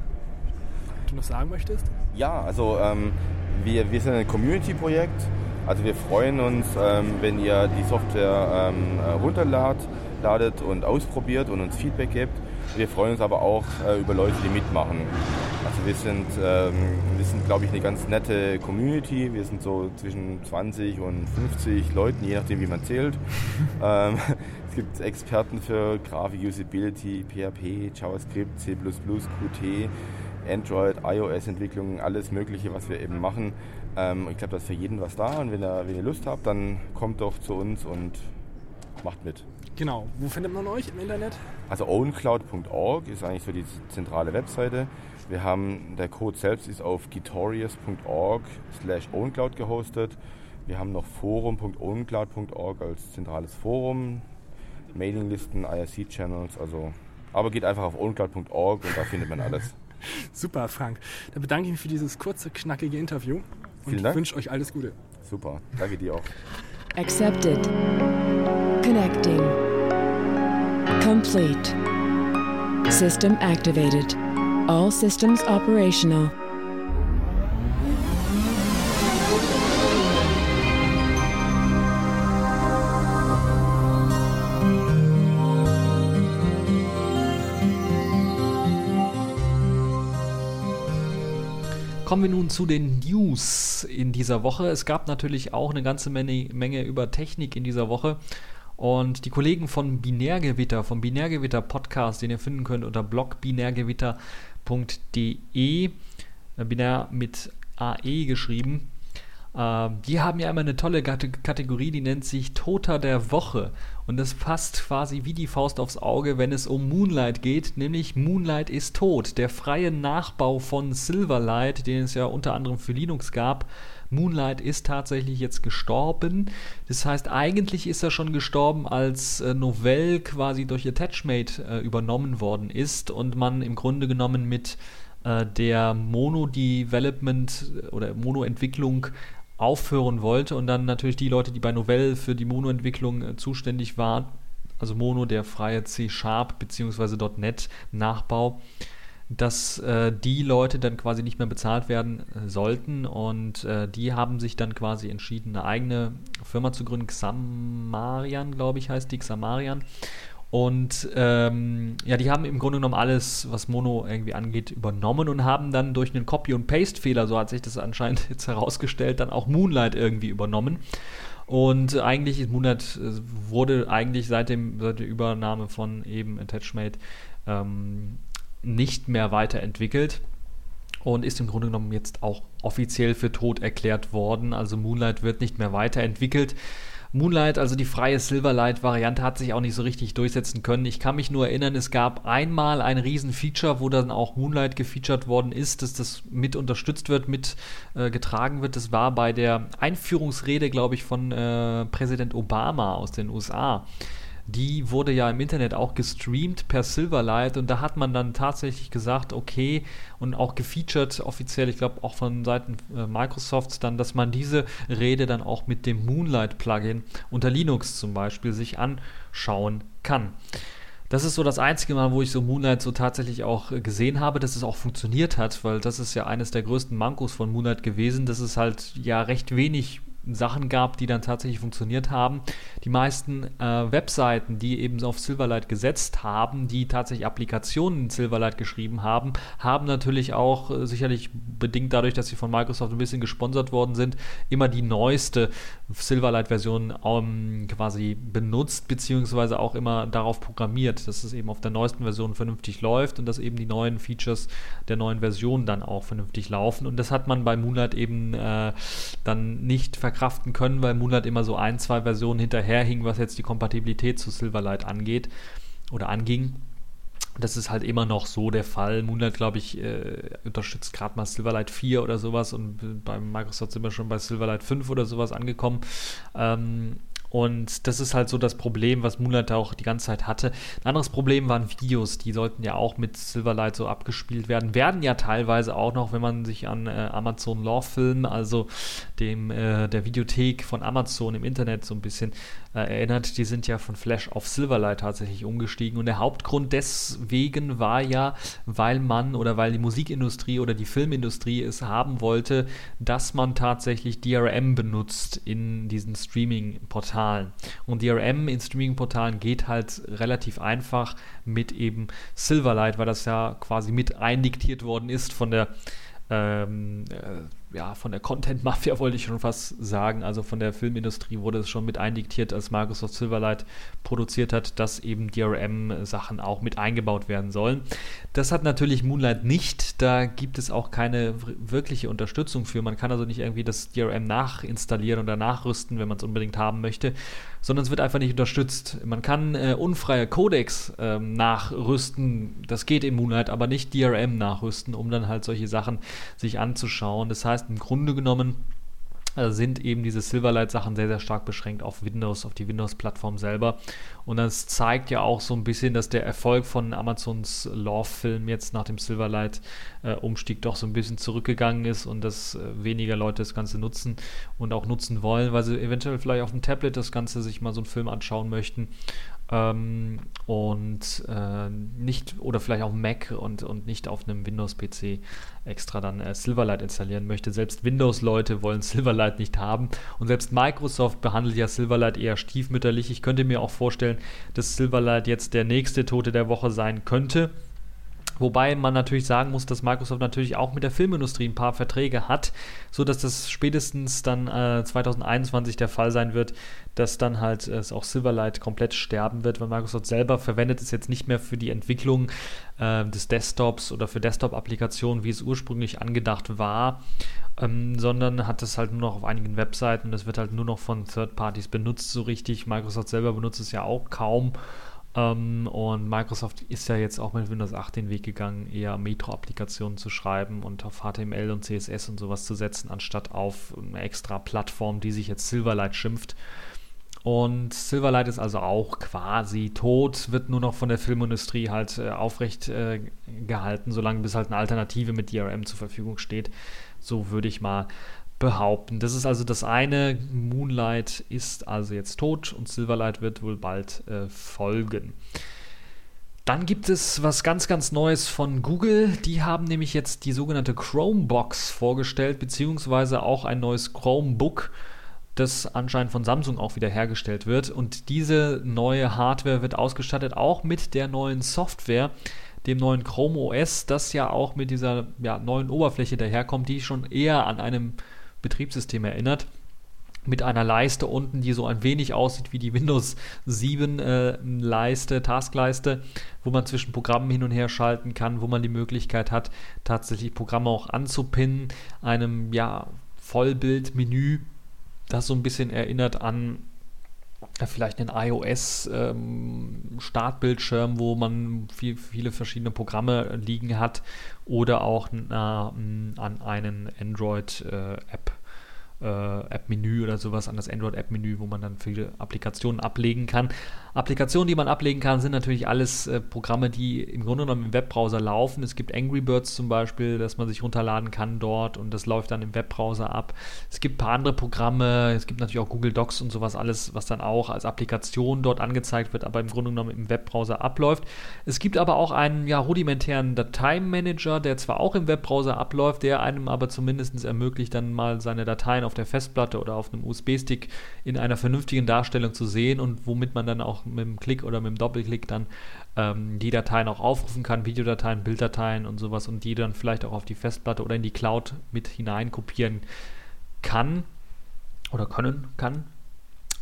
du noch sagen möchtest? Ja, also ähm, wir, wir sind ein Community-Projekt. Also wir freuen uns, ähm, wenn ihr die Software ähm, runterladet und ausprobiert und uns Feedback gebt. Wir freuen uns aber auch äh, über Leute, die mitmachen. Also wir sind, ähm, wir sind, glaube ich, eine ganz nette Community. Wir sind so zwischen 20 und 50 Leuten, je nachdem, wie man zählt. ähm, es gibt Experten für Grafik, Usability, PHP, JavaScript, C++, Qt, Android, iOS-Entwicklung, alles Mögliche, was wir eben machen. Ähm, ich glaube, da ist für jeden was da. Und wenn ihr, wenn ihr Lust habt, dann kommt doch zu uns und macht mit. Genau. Wo findet man euch im Internet? Also owncloud.org ist eigentlich so die zentrale Webseite. Wir haben, der Code selbst ist auf gitorious.org slash owncloud gehostet. Wir haben noch forum.owncloud.org als zentrales Forum, Mailinglisten, IRC-Channels, also aber geht einfach auf owncloud.org und da findet man alles. Super, Frank. Dann bedanke ich mich für dieses kurze, knackige Interview und wünsche euch alles Gute. Super, danke dir auch. Accepted. Connecting. Complete. System activated. All systems operational. Kommen wir nun zu den News in dieser Woche. Es gab natürlich auch eine ganze Menge, Menge über Technik in dieser Woche. Und die Kollegen von Binärgewitter, vom Binärgewitter Podcast, den ihr finden könnt unter blogbinärgewitter.de, äh, binär mit AE geschrieben, Ähm, die haben ja immer eine tolle Kategorie, die nennt sich Toter der Woche. Und das passt quasi wie die Faust aufs Auge, wenn es um Moonlight geht, nämlich Moonlight ist tot. Der freie Nachbau von Silverlight, den es ja unter anderem für Linux gab. Moonlight ist tatsächlich jetzt gestorben. Das heißt, eigentlich ist er schon gestorben, als äh, Novell quasi durch Attachmate äh, übernommen worden ist und man im Grunde genommen mit äh, der Mono-Development oder Mono-Entwicklung aufhören wollte und dann natürlich die Leute, die bei Novell für die Mono-Entwicklung äh, zuständig waren, also Mono, der freie C-Sharp bzw. .NET Nachbau, dass äh, die Leute dann quasi nicht mehr bezahlt werden äh, sollten und äh, die haben sich dann quasi entschieden, eine eigene Firma zu gründen, Xamarian, glaube ich, heißt die Xamarian und ähm, ja, die haben im Grunde genommen alles, was Mono irgendwie angeht, übernommen und haben dann durch einen Copy- und Paste-Fehler, so hat sich das anscheinend jetzt herausgestellt, dann auch Moonlight irgendwie übernommen. Und eigentlich ist Moonlight äh, wurde eigentlich seit, dem, seit der Übernahme von eben Attachmate ähm, nicht mehr weiterentwickelt und ist im Grunde genommen jetzt auch offiziell für tot erklärt worden. Also Moonlight wird nicht mehr weiterentwickelt. Moonlight, also die freie Silverlight-Variante, hat sich auch nicht so richtig durchsetzen können. Ich kann mich nur erinnern, es gab einmal ein Riesen-Feature, wo dann auch Moonlight gefeatured worden ist, dass das mit unterstützt wird, mit äh, getragen wird. Das war bei der Einführungsrede, glaube ich, von äh, Präsident Obama aus den USA die wurde ja im Internet auch gestreamt per Silverlight und da hat man dann tatsächlich gesagt, okay, und auch gefeatured offiziell, ich glaube auch von Seiten äh, Microsofts dann, dass man diese Rede dann auch mit dem Moonlight-Plugin unter Linux zum Beispiel sich anschauen kann. Das ist so das einzige Mal, wo ich so Moonlight so tatsächlich auch äh, gesehen habe, dass es auch funktioniert hat, weil das ist ja eines der größten Mankos von Moonlight gewesen, dass es halt ja recht wenig Sachen gab, die dann tatsächlich funktioniert haben. Die meisten äh, Webseiten, die eben auf Silverlight gesetzt haben, die tatsächlich Applikationen in Silverlight geschrieben haben, haben natürlich auch äh, sicherlich bedingt dadurch, dass sie von Microsoft ein bisschen gesponsert worden sind, immer die neueste Silverlight-Version ähm, quasi benutzt, beziehungsweise auch immer darauf programmiert, dass es eben auf der neuesten Version vernünftig läuft und dass eben die neuen Features der neuen Version dann auch vernünftig laufen. Und das hat man bei Moonlight eben äh, dann nicht verkauft verkraften können, weil Moonlight immer so ein, zwei Versionen hinterherhing, was jetzt die Kompatibilität zu Silverlight angeht oder anging. Das ist halt immer noch so der Fall. Moonlight, glaube ich, äh, unterstützt gerade mal Silverlight 4 oder sowas und bei Microsoft sind wir schon bei Silverlight 5 oder sowas angekommen. Ähm, und das ist halt so das Problem, was Moonlight auch die ganze Zeit hatte. Ein anderes Problem waren Videos, die sollten ja auch mit Silverlight so abgespielt werden. Werden ja teilweise auch noch, wenn man sich an äh, Amazon Law Film, also dem äh, der Videothek von Amazon im Internet so ein bisschen erinnert, die sind ja von Flash auf Silverlight tatsächlich umgestiegen. Und der Hauptgrund deswegen war ja, weil man oder weil die Musikindustrie oder die Filmindustrie es haben wollte, dass man tatsächlich DRM benutzt in diesen Streaming-Portalen. Portalen. Und DRM in Streaming-Portalen geht halt relativ einfach mit eben Silverlight, weil das ja quasi mit eindiktiert worden ist von der ähm, äh, ja, von der Content-Mafia wollte ich schon fast sagen, also von der Filmindustrie wurde es schon mit eindiktiert, als Microsoft Silverlight produziert hat, dass eben DRM-Sachen auch mit eingebaut werden sollen. Das hat natürlich Moonlight nicht, da gibt es auch keine wirkliche Unterstützung für. Man kann also nicht irgendwie das DRM nachinstallieren oder nachrüsten, wenn man es unbedingt haben möchte sondern es wird einfach nicht unterstützt. Man kann äh, unfreie Codecs ähm, nachrüsten, das geht in Moonlight, aber nicht DRM nachrüsten, um dann halt solche Sachen sich anzuschauen. Das heißt, im Grunde genommen äh, sind eben diese Silverlight-Sachen sehr, sehr stark beschränkt auf Windows, auf die Windows-Plattform selber. Und das zeigt ja auch so ein bisschen, dass der Erfolg von Amazons Love-Film jetzt nach dem Silverlight-Umstieg doch so ein bisschen zurückgegangen ist und dass äh, weniger Leute das Ganze nutzen und auch nutzen wollen, weil sie eventuell vielleicht auf dem Tablet das Ganze sich mal so einen Film anschauen möchten ähm, und äh, nicht oder vielleicht auf Mac und, und nicht auf einem Windows-PC extra dann äh, Silverlight installieren möchte. Selbst Windows-Leute wollen Silverlight nicht haben und selbst Microsoft behandelt ja Silverlight eher stiefmütterlich. Ich könnte mir auch vorstellen, dass Silverlight jetzt der nächste Tote der Woche sein könnte Wobei man natürlich sagen muss, dass Microsoft natürlich auch mit der Filmindustrie ein paar Verträge hat, sodass das spätestens dann äh, 2021 der Fall sein wird, dass dann halt äh, auch Silverlight komplett sterben wird, weil Microsoft selber verwendet es jetzt nicht mehr für die Entwicklung äh, des Desktops oder für Desktop-Applikationen, wie es ursprünglich angedacht war, ähm, sondern hat es halt nur noch auf einigen Webseiten. Das wird halt nur noch von Third Parties benutzt, so richtig. Microsoft selber benutzt es ja auch kaum. Ähm, und Microsoft ist ja jetzt auch mit Windows 8 den Weg gegangen, eher Metro-Applikationen zu schreiben und auf HTML und CSS und sowas zu setzen, anstatt auf eine extra Plattform, die sich jetzt Silverlight schimpft. Und Silverlight ist also auch quasi tot, wird nur noch von der Filmindustrie halt äh, aufrecht äh, gehalten, solange bis halt eine Alternative mit DRM zur Verfügung steht. So würde ich mal behaupten. Das ist also das eine. Moonlight ist also jetzt tot und Silverlight wird wohl bald äh, folgen. Dann gibt es was ganz, ganz Neues von Google. Die haben nämlich jetzt die sogenannte Chromebox vorgestellt, beziehungsweise auch ein neues Chromebook, das anscheinend von Samsung auch wieder hergestellt wird. Und diese neue Hardware wird ausgestattet auch mit der neuen Software, dem neuen Chrome OS, das ja auch mit dieser ja, neuen Oberfläche daherkommt, die schon eher an einem Betriebssystem erinnert. Mit einer Leiste unten, die so ein wenig aussieht wie die Windows 7 äh, Leiste, Taskleiste, wo man zwischen Programmen hin und her schalten kann, wo man die Möglichkeit hat, tatsächlich Programme auch anzupinnen, einem ja, Vollbildmenü, das so ein bisschen erinnert an vielleicht einen iOS-Startbildschirm, ähm, wo man viel, viele verschiedene Programme liegen hat oder auch äh, an einen Android-App. Äh, äh, App-Menü oder sowas, an das Android-App-Menü, wo man dann viele Applikationen ablegen kann. Applikationen, die man ablegen kann, sind natürlich alles äh, Programme, die im Grunde genommen im Webbrowser laufen. Es gibt Angry Birds zum Beispiel, dass man sich runterladen kann dort und das läuft dann im Webbrowser ab. Es gibt ein paar andere Programme, es gibt natürlich auch Google Docs und sowas alles, was dann auch als Applikation dort angezeigt wird, aber im Grunde genommen im Webbrowser abläuft. Es gibt aber auch einen ja, rudimentären Dateimanager, der zwar auch im Webbrowser abläuft, der einem aber zumindest ermöglicht, dann mal seine Dateien auf der Festplatte oder auf einem USB-Stick in einer vernünftigen Darstellung zu sehen und womit man dann auch mit dem Klick oder mit dem Doppelklick dann ähm, die Dateien auch aufrufen kann, Videodateien, Bilddateien und sowas und die dann vielleicht auch auf die Festplatte oder in die Cloud mit hinein kopieren kann oder können kann.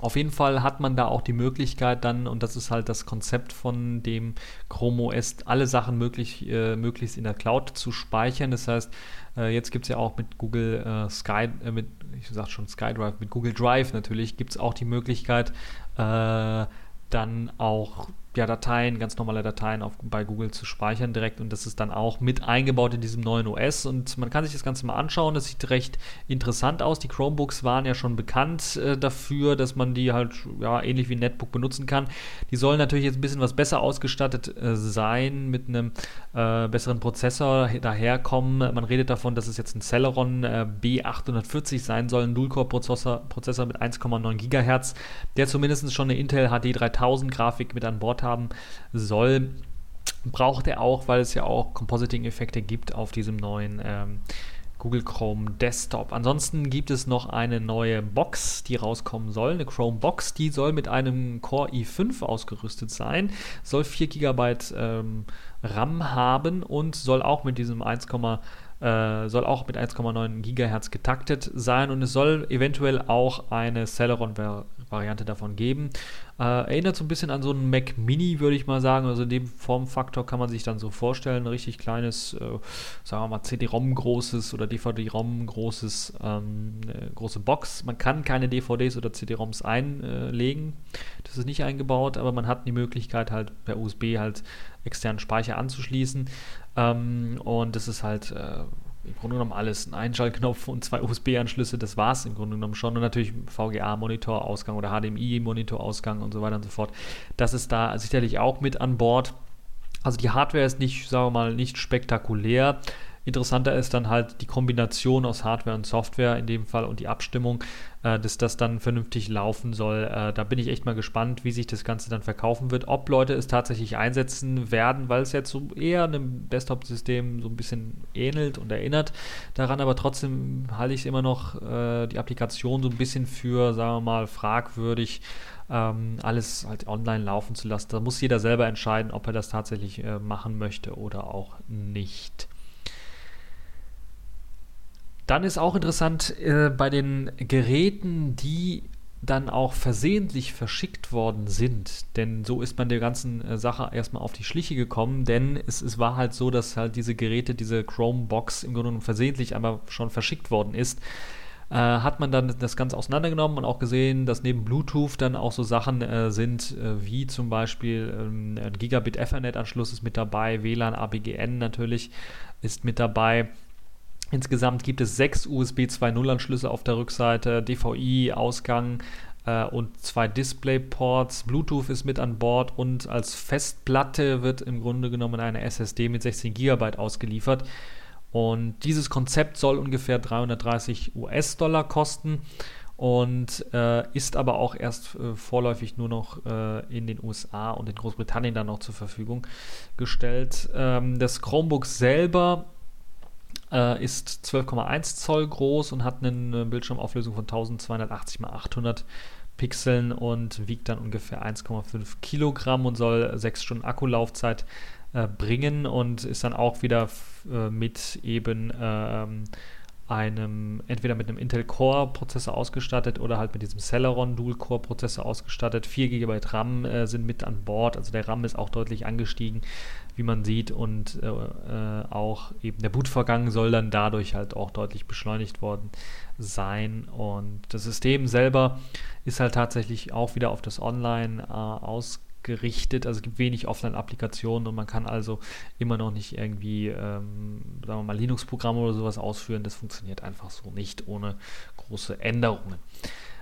Auf jeden Fall hat man da auch die Möglichkeit dann, und das ist halt das Konzept von dem Chrome OS, alle Sachen möglich, äh, möglichst in der Cloud zu speichern. Das heißt, äh, jetzt gibt es ja auch mit Google äh, Sky, äh, mit, ich sag schon SkyDrive, mit Google Drive natürlich, gibt es auch die Möglichkeit, äh, dann auch ja, Dateien, ganz normale Dateien auf, bei Google zu speichern direkt und das ist dann auch mit eingebaut in diesem neuen OS und man kann sich das Ganze mal anschauen, das sieht recht interessant aus. Die Chromebooks waren ja schon bekannt äh, dafür, dass man die halt ja, ähnlich wie ein Netbook benutzen kann. Die sollen natürlich jetzt ein bisschen was besser ausgestattet äh, sein, mit einem äh, besseren Prozessor daherkommen. Man redet davon, dass es jetzt ein Celeron äh, B840 sein soll, ein Dual-Core-Prozessor Prozessor mit 1,9 GHz, der zumindest schon eine Intel HD 3000 Grafik mit an Bord haben soll, braucht er auch, weil es ja auch Compositing-Effekte gibt auf diesem neuen ähm, Google Chrome Desktop. Ansonsten gibt es noch eine neue Box, die rauskommen soll, eine Chrome Box, die soll mit einem Core i5 ausgerüstet sein, soll 4 GB ähm, RAM haben und soll auch mit diesem 1, äh, soll auch mit 1,9 GHz getaktet sein und es soll eventuell auch eine Celeron-Variante davon geben. Äh, erinnert so ein bisschen an so einen Mac Mini, würde ich mal sagen. Also in dem Formfaktor kann man sich dann so vorstellen. Ein richtig kleines, äh, sagen wir mal, CD-ROM großes oder DVD-ROM großes, ähm, große Box. Man kann keine DVDs oder CD-ROMs einlegen. Das ist nicht eingebaut, aber man hat die Möglichkeit halt per USB halt externen Speicher anzuschließen. Ähm, und das ist halt äh, im Grunde genommen alles. Ein Einschaltknopf und zwei USB-Anschlüsse, das war es im Grunde genommen schon. Und natürlich VGA-Monitorausgang oder HDMI-Monitorausgang und so weiter und so fort. Das ist da sicherlich auch mit an Bord. Also die Hardware ist nicht, sagen wir mal, nicht spektakulär Interessanter ist dann halt die Kombination aus Hardware und Software in dem Fall und die Abstimmung, dass das dann vernünftig laufen soll. Äh, da bin ich echt mal gespannt, wie sich das Ganze dann verkaufen wird. Ob Leute es tatsächlich einsetzen werden, weil es jetzt so eher einem Desktop-System so ein bisschen ähnelt und erinnert daran, aber trotzdem halte ich es immer noch äh, die Applikation so ein bisschen für, sagen wir mal, fragwürdig ähm, alles halt online laufen zu lassen. Da muss jeder selber entscheiden, ob er das tatsächlich äh, machen möchte oder auch nicht. Dann ist auch interessant äh, bei den Geräten, die dann auch versehentlich verschickt worden sind. Denn so ist man der ganzen äh, Sache erstmal auf die Schliche gekommen, denn es, es, war halt so, dass halt diese Geräte, diese Chromebox im Grunde genommen versehentlich einmal schon verschickt worden ist. Äh, hat man dann das Ganze auseinandergenommen und auch gesehen, dass neben Bluetooth dann auch so Sachen äh, sind, äh, wie zum Beispiel ähm, ein Gigabit Ethernet-Anschluss ist mit dabei, WLAN, ABGN natürlich ist mit dabei Insgesamt gibt es sechs USB 2.0 Anschlüsse auf der Rückseite, DVI-Ausgang äh, und zwei Display-Ports. Bluetooth ist mit an Bord und als Festplatte wird im Grunde genommen eine SSD mit 16 GB ausgeliefert. Und dieses Konzept soll ungefähr 330 US-Dollar kosten und äh, ist aber auch erst äh, vorläufig nur noch äh, in den USA und in Großbritannien dann noch zur Verfügung gestellt. Ähm, das Chromebook selber äh, ist 12,1 Zoll groß und hat eine Bildschirmauflösung von 1280 x 800 Pixeln und wiegt dann ungefähr 1,5 Kilogramm und soll 6 Stunden Akkulaufzeit äh, bringen und ist dann auch wieder äh, mit eben ähm, einem, entweder mit einem Intel Core Prozessor ausgestattet oder halt mit diesem Celeron Dual Core Prozessor ausgestattet. 4 GB RAM äh, sind mit an Bord, also der RAM ist auch deutlich angestiegen wie man sieht. Und äh, äh, auch eben der Bootvorgang soll dann dadurch halt auch deutlich beschleunigt worden sein. Und das System selber ist halt tatsächlich auch wieder auf das Online äh, ausgerichtet. Also es gibt wenig Offline-Applikationen und man kann also immer noch nicht irgendwie, ähm, sagen wir mal, Linux-Programme oder sowas ausführen. Das funktioniert einfach so nicht ohne große Änderungen.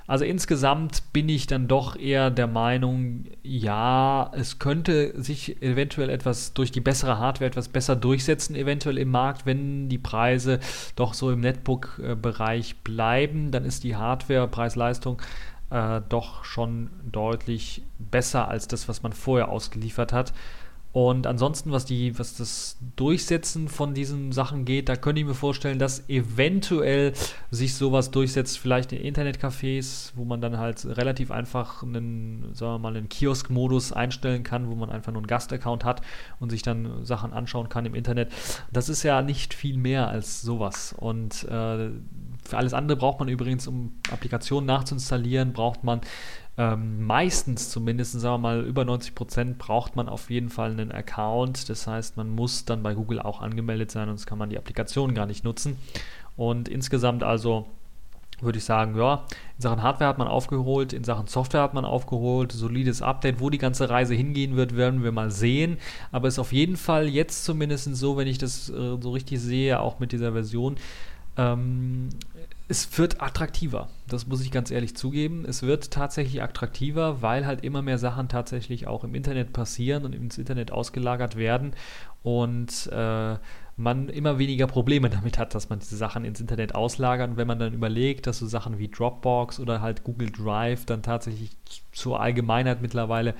Also insgesamt bin ich dann doch eher der Meinung, ja, es könnte sich eventuell etwas durch die bessere Hardware etwas besser durchsetzen, eventuell im Markt, wenn die Preise doch so im Netbook-Bereich bleiben, dann ist die Hardware, Preis-Leistung äh, doch schon deutlich besser als das, was man vorher ausgeliefert hat. Und ansonsten, was, die, was das Durchsetzen von diesen Sachen geht, da könnte ich mir vorstellen, dass eventuell sich sowas durchsetzt, vielleicht in Internetcafés, wo man dann halt relativ einfach einen, sagen wir mal, einen Kiosk-Modus einstellen kann, wo man einfach nur einen Gastaccount hat und sich dann Sachen anschauen kann im Internet. Das ist ja nicht viel mehr als sowas. Und äh, für alles andere braucht man übrigens, um Applikationen nachzuinstallieren, braucht man ähm, meistens zumindest, sagen wir mal, über 90 Prozent braucht man auf jeden Fall einen Account. Das heißt, man muss dann bei Google auch angemeldet sein, sonst kann man die Applikation gar nicht nutzen. Und insgesamt also würde ich sagen, ja, in Sachen Hardware hat man aufgeholt, in Sachen Software hat man aufgeholt, solides Update, wo die ganze Reise hingehen wird, werden wir mal sehen. Aber ist auf jeden Fall jetzt zumindest so, wenn ich das äh, so richtig sehe, auch mit dieser Version, ähm, es wird attraktiver. Das muss ich ganz ehrlich zugeben. Es wird tatsächlich attraktiver, weil halt immer mehr Sachen tatsächlich auch im Internet passieren und ins Internet ausgelagert werden. Und äh, man immer weniger Probleme damit hat, dass man diese Sachen ins Internet auslagert. Und wenn man dann überlegt, dass so Sachen wie Dropbox oder halt Google Drive dann tatsächlich zur Allgemeinheit mittlerweile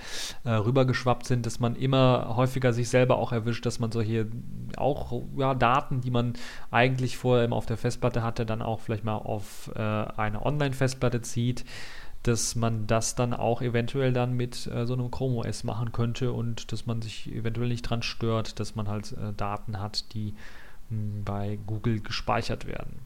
äh, rübergeschwappt sind, dass man immer häufiger sich selber auch erwischt, dass man solche auch ja, Daten, die man eigentlich vorher immer auf der Festplatte hatte, dann auch vielleicht mal auf äh, eine Online-Festplatte zieht dass man das dann auch eventuell dann mit äh, so einem Chrome OS machen könnte und dass man sich eventuell nicht dran stört, dass man halt äh, Daten hat, die mh, hm, bei Google gespeichert werden.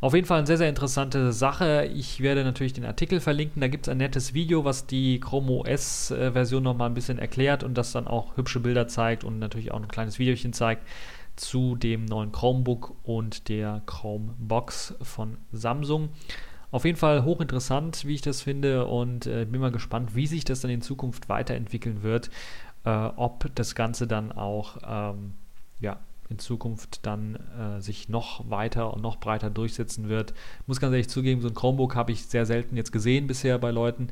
Auf jeden Fall eine sehr, sehr interessante Sache. Ich werde natürlich den Artikel verlinken. Da gibt es ein nettes Video, was die Chrome OS-Version nochmal ein bisschen erklärt und das dann auch hübsche Bilder zeigt und natürlich auch ein kleines Videochen zeigt zu dem neuen Chromebook und der Chromebox von Samsung. Auf jeden Fall hochinteressant, wie ich das finde, und äh, bin mal gespannt, wie sich das dann in Zukunft weiterentwickeln wird. Äh, ob das Ganze dann auch ähm, ja, in Zukunft dann äh, sich noch weiter und noch breiter durchsetzen wird. Ich muss ganz ehrlich zugeben, so ein Chromebook habe ich sehr selten jetzt gesehen bisher bei Leuten.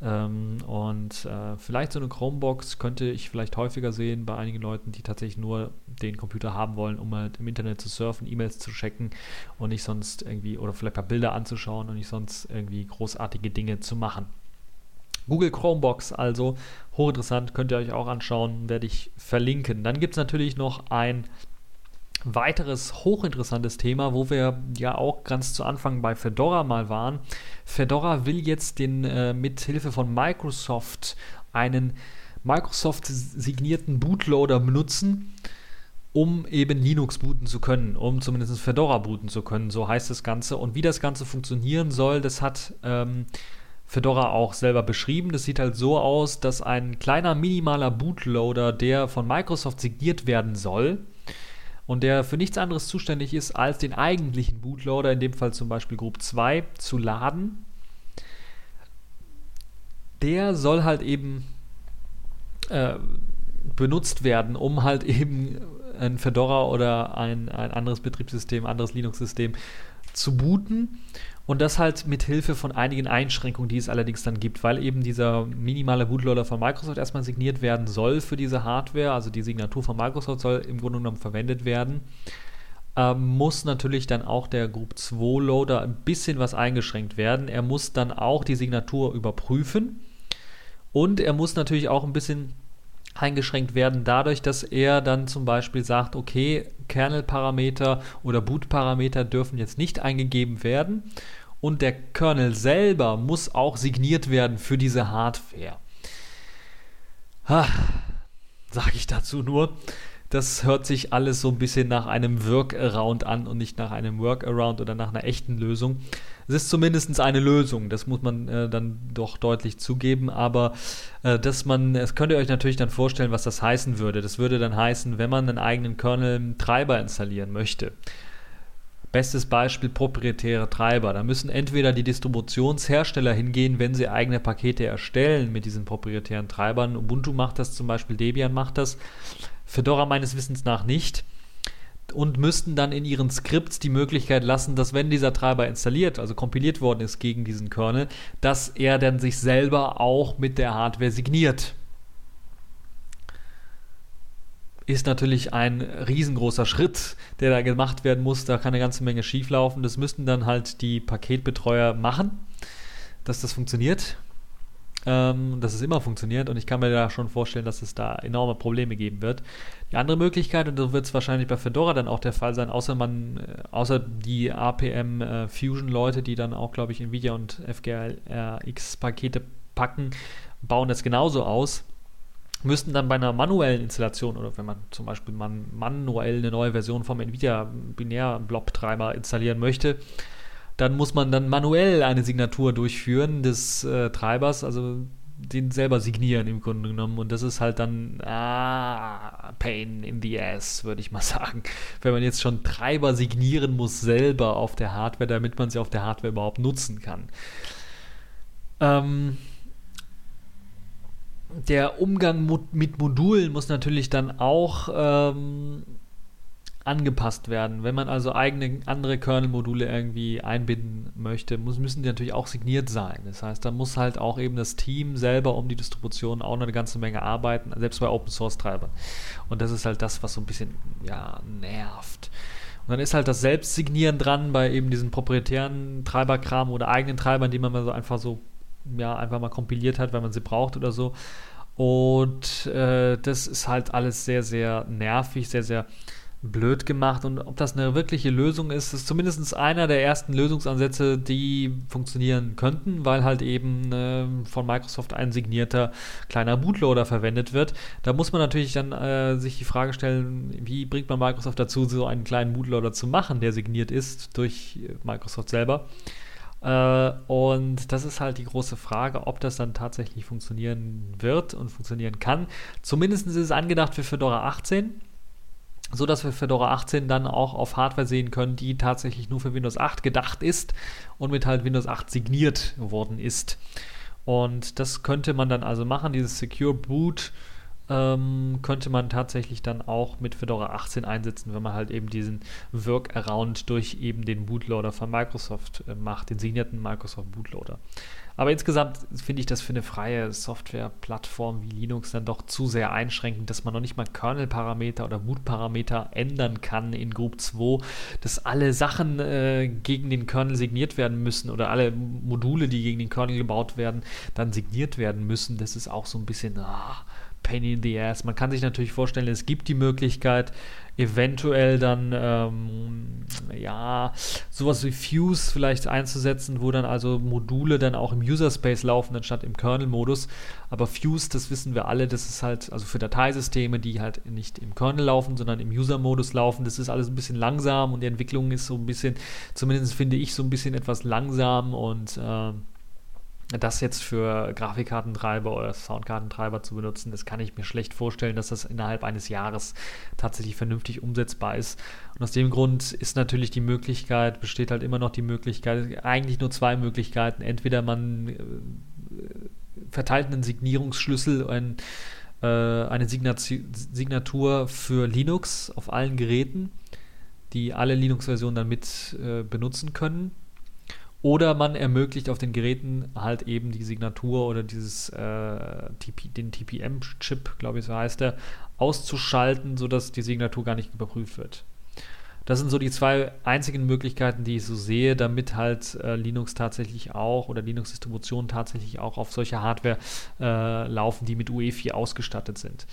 Ähm, und äh, vielleicht so eine Chromebox könnte ich vielleicht häufiger sehen bei einigen Leuten, die tatsächlich nur den Computer haben wollen, um halt im Internet zu surfen, E-Mails zu checken und nicht sonst irgendwie, oder vielleicht ein paar Bilder anzuschauen und nicht sonst irgendwie großartige Dinge zu machen. Google Chromebox also hochinteressant, könnt ihr euch auch anschauen, werde ich verlinken. Dann gibt es natürlich noch ein weiteres hochinteressantes Thema, wo wir ja auch ganz zu Anfang bei Fedora mal waren. Fedora will jetzt den äh, mit Hilfe von Microsoft einen Microsoft signierten Bootloader benutzen, um eben Linux booten zu können, um zumindest Fedora booten zu können, so heißt das Ganze. Und wie das Ganze funktionieren soll, das hat ähm, Fedora auch selber beschrieben. Das sieht halt so aus, dass ein kleiner minimaler Bootloader, der von Microsoft signiert werden soll, und der für nichts anderes zuständig ist, als den eigentlichen Bootloader, in dem Fall zum Beispiel Group 2, zu laden. Der soll halt eben äh, benutzt werden, um halt eben ein Fedora oder ein, ein anderes Betriebssystem, anderes Linux-System zu booten und das halt mit Hilfe von einigen Einschränkungen, die es allerdings dann gibt, weil eben dieser minimale Bootloader von Microsoft erstmal signiert werden soll für diese Hardware, also die Signatur von Microsoft soll im Grunde genommen verwendet werden, ähm, muss natürlich dann auch der Group 2 Loader ein bisschen was eingeschränkt werden. Er muss dann auch die Signatur überprüfen und er muss natürlich auch ein bisschen eingeschränkt werden dadurch, dass er dann zum Beispiel sagt, okay, Kernel-Parameter oder Boot-Parameter dürfen jetzt nicht eingegeben werden und der Kernel selber muss auch signiert werden für diese Hardware. Sage ich dazu nur. Das hört sich alles so ein bisschen nach einem Workaround an und nicht nach einem Workaround oder nach einer echten Lösung. Es ist zumindest eine Lösung, das muss man äh, dann doch deutlich zugeben, aber äh, dass man, es könnt ihr euch natürlich dann vorstellen, was das heißen würde. Das würde dann heißen, wenn man einen eigenen Kernel-Treiber installieren möchte, Bestes Beispiel proprietäre Treiber. Da müssen entweder die Distributionshersteller hingehen, wenn sie eigene Pakete erstellen mit diesen proprietären Treibern. Ubuntu macht das zum Beispiel, Debian macht das. Fedora meines Wissens nach nicht. Und müssten dann in ihren Skripts die Möglichkeit lassen, dass wenn dieser Treiber installiert, also kompiliert worden ist gegen diesen Kernel, dass er dann sich selber auch mit der Hardware signiert ist natürlich ein riesengroßer Schritt, der da gemacht werden muss. Da kann eine ganze Menge schieflaufen. Das müssten dann halt die Paketbetreuer machen, dass das funktioniert. Ähm, dass es immer funktioniert und ich kann mir da schon vorstellen, dass es da enorme Probleme geben wird. Die andere Möglichkeit, und das wird es wahrscheinlich bei Fedora dann auch der Fall sein, außer man, äh, außer die APM äh, Fusion Leute, die dann auch, glaube ich, Nvidia und FGRX Pakete packen, bauen das genauso aus müssten dann bei einer manuellen Installation oder wenn man zum Beispiel man manuell eine neue Version vom Nvidia Binär-Blob-Treiber installieren möchte, dann muss man dann manuell eine Signatur durchführen des äh, Treibers, also den selber signieren im Grunde genommen. Und das ist halt dann ah, Pain in the ass, würde ich mal sagen. Wenn man jetzt schon Treiber signieren muss selber auf der Hardware, damit man sie auf der Hardware überhaupt nutzen kann. Ähm, der Umgang mit Modulen muss natürlich dann auch ähm, angepasst werden. Wenn man also eigene andere Kernel-Module irgendwie einbinden möchte, muss, müssen die natürlich auch signiert sein. Das heißt, da muss halt auch eben das Team selber um die Distribution auch noch eine ganze Menge arbeiten, selbst bei Open Source Treibern. Und das ist halt das, was so ein bisschen ja, nervt. Und dann ist halt das Selbstsignieren dran bei eben diesen proprietären Treiberkram oder eigenen Treibern, die man mal so einfach so ja, einfach mal kompiliert hat, weil man sie braucht oder so. Und äh, das ist halt alles sehr, sehr nervig, sehr, sehr blöd gemacht. Und ob das eine wirkliche Lösung ist, ist zumindest einer der ersten Lösungsansätze, die funktionieren könnten, weil halt eben äh, von Microsoft ein signierter kleiner Bootloader verwendet wird. Da muss man natürlich dann äh, sich die Frage stellen, wie bringt man Microsoft dazu, so einen kleinen Bootloader zu machen, der signiert ist durch Microsoft selber. Äh, und das ist halt die große Frage, ob das dann tatsächlich funktionieren wird und funktionieren kann. Zumindest ist es angedacht für Fedora 18 so dass wir Fedora 18 dann auch auf Hardware sehen können, die tatsächlich nur für Windows 8 gedacht ist und mit halt Windows 8 signiert worden ist. Und das könnte man dann also machen, dieses Secure Boot ähm, könnte man tatsächlich dann auch mit Fedora 18 einsetzen, wenn man halt eben diesen Workaround durch eben den Bootloader von Microsoft äh, macht, den signierten Microsoft Bootloader. Aber insgesamt finde ich das für eine freie Softwareplattform wie Linux dann doch zu sehr einschränkend, dass man noch nicht mal Kernel-Parameter oder Boot-Parameter ändern kann in Group 2, dass alle Sachen äh, gegen den Kernel signiert werden müssen oder alle Module, die gegen den Kernel gebaut werden, dann signiert werden müssen. Das ist auch so ein bisschen ah, Pain in the Ass. Man kann sich natürlich vorstellen, es gibt die Möglichkeit, eventuell dann ähm, ja sowas wie Fuse vielleicht einzusetzen, wo dann also Module dann auch im User Space laufen, anstatt im Kernel-Modus. Aber Fuse, das wissen wir alle, das ist halt also für Dateisysteme, die halt nicht im Kernel laufen, sondern im User-Modus laufen. Das ist alles ein bisschen langsam und die Entwicklung ist so ein bisschen, zumindest finde ich so ein bisschen etwas langsam und äh, das jetzt für Grafikkartentreiber oder Soundkartentreiber zu benutzen, das kann ich mir schlecht vorstellen, dass das innerhalb eines Jahres tatsächlich vernünftig umsetzbar ist. Und aus dem Grund ist natürlich die Möglichkeit, besteht halt immer noch die Möglichkeit, eigentlich nur zwei Möglichkeiten. Entweder man äh, verteilt einen Signierungsschlüssel, ein, äh, eine Signatur für Linux auf allen Geräten, die alle Linux-Versionen dann mit äh, benutzen können oder man ermöglicht auf den Geräten halt eben die Signatur oder dieses äh, TP, den TPM-Chip, glaube ich, so heißt er, auszuschalten, sodass die Signatur gar nicht überprüft wird. Das sind so die zwei einzigen Möglichkeiten, die ich so sehe, damit halt äh, Linux tatsächlich auch oder Linux-Distributionen tatsächlich auch auf solche Hardware äh, laufen, die mit UE4 ausgestattet sind.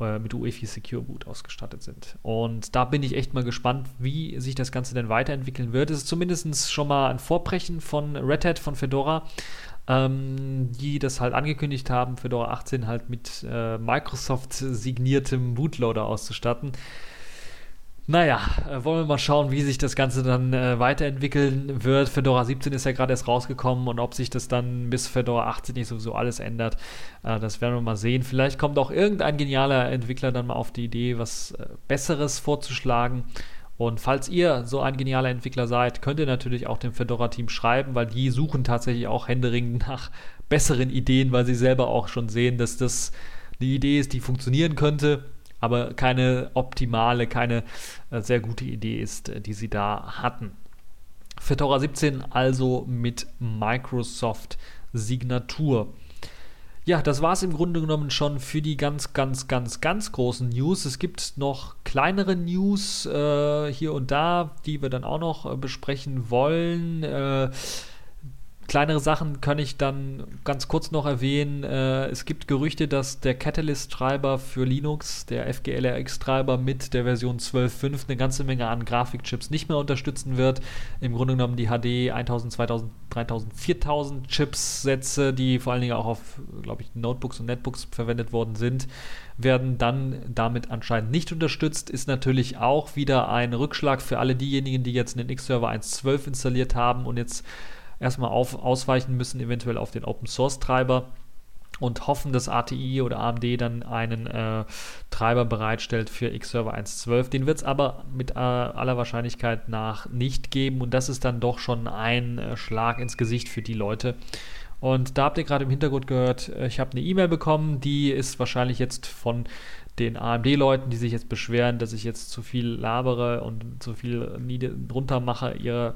Äh, mit UEFI Secure Boot ausgestattet sind. Und da bin ich echt mal gespannt, wie sich das Ganze denn weiterentwickeln wird. Es ist zumindest schon mal ein Vorbrechen von Red Hat, von Fedora, ähm, die das halt angekündigt haben, Fedora 18 halt mit äh, Microsoft signiertem Bootloader auszustatten. Naja, äh, wollen wir mal schauen, wie sich das Ganze dann äh, weiterentwickeln wird. Fedora 17 ist ja gerade erst rausgekommen und ob sich das dann bis Fedora 18 nicht sowieso alles ändert, äh, das werden wir mal sehen. Vielleicht kommt auch irgendein genialer Entwickler dann mal auf die Idee, was äh, Besseres vorzuschlagen. Und falls ihr so ein genialer Entwickler seid, könnt ihr natürlich auch dem Fedora-Team schreiben, weil die suchen tatsächlich auch händeringend nach besseren Ideen, weil sie selber auch schon sehen, dass das die Idee ist, die funktionieren könnte aber keine optimale, keine äh, sehr gute Idee ist, äh, die sie da hatten. Fedora 17 also mit Microsoft Signatur. Ja, das war es im Grunde genommen schon für die ganz, ganz, ganz, ganz großen News. Es gibt noch kleinere News äh, hier und da, die wir dann auch noch äh, besprechen wollen. Äh, kleinere Sachen kann ich dann ganz kurz noch erwähnen. Äh, es gibt Gerüchte, dass der Catalyst-Treiber für Linux, der FGLRX-Treiber mit der Version 12.5 eine ganze Menge an Grafikchips nicht mehr unterstützen wird. Im Grunde genommen die HD 1000, 2000, 3000, 4000 Chips-Sätze, die vor allen Dingen auch auf, glaube ich, Notebooks und Netbooks verwendet worden sind, werden dann damit anscheinend nicht unterstützt. Ist natürlich auch wieder ein Rückschlag für alle diejenigen, die jetzt einen X-Server 1.12 installiert haben und jetzt erstmal auf, ausweichen müssen, eventuell auf den Open Source Treiber und hoffen, dass ATI oder AMD dann einen äh, Treiber bereitstellt für X-Server 1.12. Den wird es aber mit äh, aller Wahrscheinlichkeit nach nicht geben und das ist dann doch schon ein äh, Schlag ins Gesicht für die Leute. Und da habt ihr gerade im Hintergrund gehört, äh, ich habe eine E-Mail bekommen, die ist wahrscheinlich jetzt von den AMD-Leuten, die sich jetzt beschweren, dass ich jetzt zu viel labere und zu viel runter mache, ihre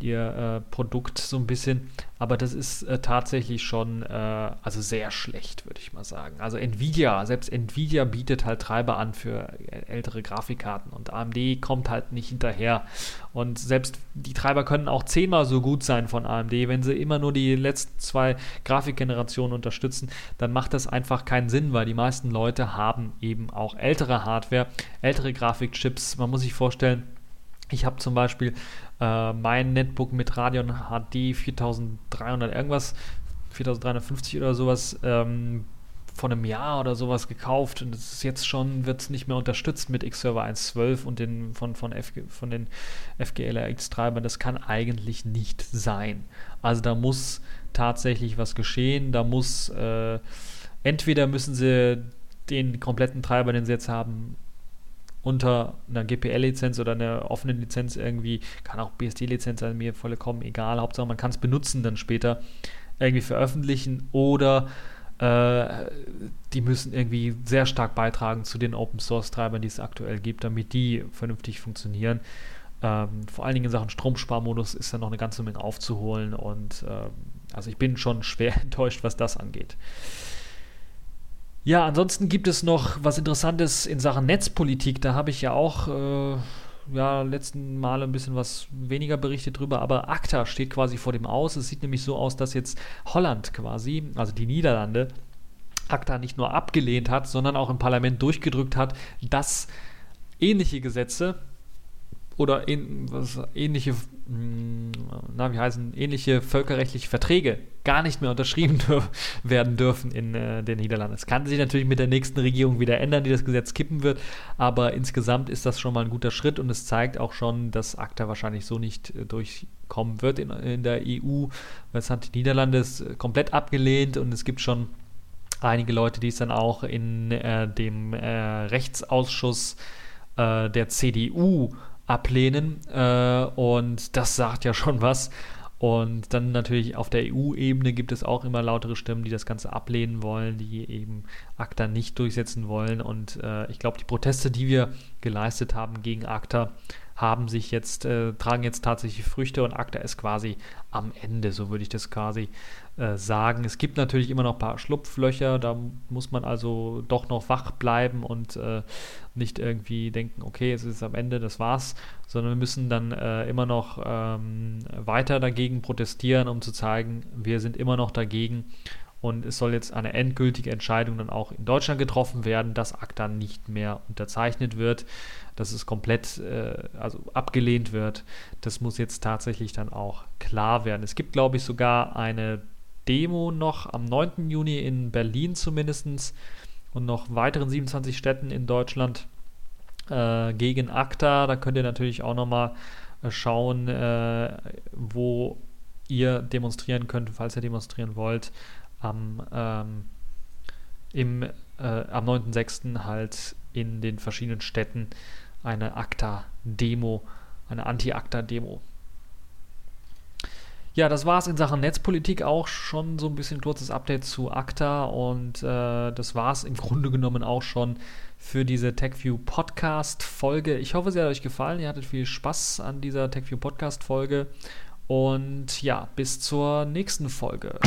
ihr äh, Produkt so ein bisschen. Aber das ist äh, tatsächlich schon äh, also sehr schlecht, würde ich mal sagen. Also Nvidia, selbst Nvidia bietet halt Treiber an für ältere Grafikkarten und AMD kommt halt nicht hinterher. Und selbst die Treiber können auch zehnmal so gut sein von AMD, wenn sie immer nur die letzten zwei Grafikgenerationen unterstützen, dann macht das einfach keinen Sinn, weil die meisten Leute haben eben auch ältere Hardware, ältere Grafikchips. Man muss sich vorstellen, ich habe zum Beispiel äh, mein Netbook mit Radeon HD 4300 irgendwas, 4350 oder sowas, ähm, von einem Jahr oder sowas gekauft und es ist jetzt schon, wird es nicht mehr unterstützt mit X-Server 1.12 und den von, von, FG, von den FGLRX-Treibern. Das kann eigentlich nicht sein. Also da muss tatsächlich was geschehen. Da muss äh, entweder müssen sie den kompletten Treiber, den sie jetzt haben, unter einer GPL-Lizenz oder einer offenen Lizenz irgendwie, kann auch BSD-Lizenz sein, mir vollkommen egal. Hauptsache, man kann es benutzen dann später, irgendwie veröffentlichen oder äh, die müssen irgendwie sehr stark beitragen zu den Open Source Treibern, die es aktuell gibt, damit die vernünftig funktionieren. Ähm, vor allen Dingen in Sachen Stromsparmodus ist da noch eine ganze Menge aufzuholen und ähm, also ich bin schon schwer enttäuscht, was das angeht. Ja, ansonsten gibt es noch was Interessantes in Sachen Netzpolitik. Da habe ich ja auch äh, ja, letzten Male ein bisschen was weniger berichtet drüber, aber ACTA steht quasi vor dem Aus. Es sieht nämlich so aus, dass jetzt Holland quasi, also die Niederlande, ACTA nicht nur abgelehnt hat, sondern auch im Parlament durchgedrückt hat, dass ähnliche Gesetze oder in, was, ähnliche, hm, na, wie heißen, ähnliche völkerrechtliche Verträge gar nicht mehr unterschrieben dürf, werden dürfen in äh, den Niederlanden. Es kann sich natürlich mit der nächsten Regierung wieder ändern, die das Gesetz kippen wird, aber insgesamt ist das schon mal ein guter Schritt und es zeigt auch schon, dass ACTA wahrscheinlich so nicht äh, durchkommen wird in, in der EU, weil es hat die Niederlande äh, komplett abgelehnt und es gibt schon einige Leute, die es dann auch in äh, dem äh, Rechtsausschuss äh, der CDU ablehnen. Äh, und das sagt ja schon was. Und dann natürlich auf der EU-Ebene gibt es auch immer lautere Stimmen, die das Ganze ablehnen wollen, die eben ACTA nicht durchsetzen wollen. Und äh, ich glaube, die Proteste, die wir geleistet haben gegen ACTA, haben sich jetzt, äh, tragen jetzt tatsächlich Früchte und ACTA ist quasi am Ende, so würde ich das quasi äh, sagen. Es gibt natürlich immer noch ein paar Schlupflöcher, da muss man also doch noch wach bleiben und äh, nicht irgendwie denken, okay, es ist am Ende, das war's, sondern wir müssen dann äh, immer noch ähm, weiter dagegen protestieren, um zu zeigen, wir sind immer noch dagegen und es soll jetzt eine endgültige Entscheidung dann auch in Deutschland getroffen werden, dass ACTA nicht mehr unterzeichnet wird, dass es komplett äh, also abgelehnt wird. Das muss jetzt tatsächlich dann auch klar werden. Es gibt, glaube ich, sogar eine Demo noch am 9. Juni in Berlin zumindest und noch weiteren 27 Städten in Deutschland äh, gegen ACTA. Da könnt ihr natürlich auch nochmal äh, schauen, äh, wo ihr demonstrieren könnt, falls ihr demonstrieren wollt am, ähm, im, äh, am 9.6. halt in den verschiedenen Städten eine ACTA-Demo, eine Anti-ACTA-Demo. Ja, das war es in Sachen Netzpolitik auch schon so ein bisschen kurzes Update zu ACTA und äh, das war es im Grunde genommen auch schon für diese TechView Podcast Folge. Ich hoffe, sie hat euch gefallen. Ihr hattet viel Spaß an dieser TechView Podcast Folge und ja, bis zur nächsten Folge.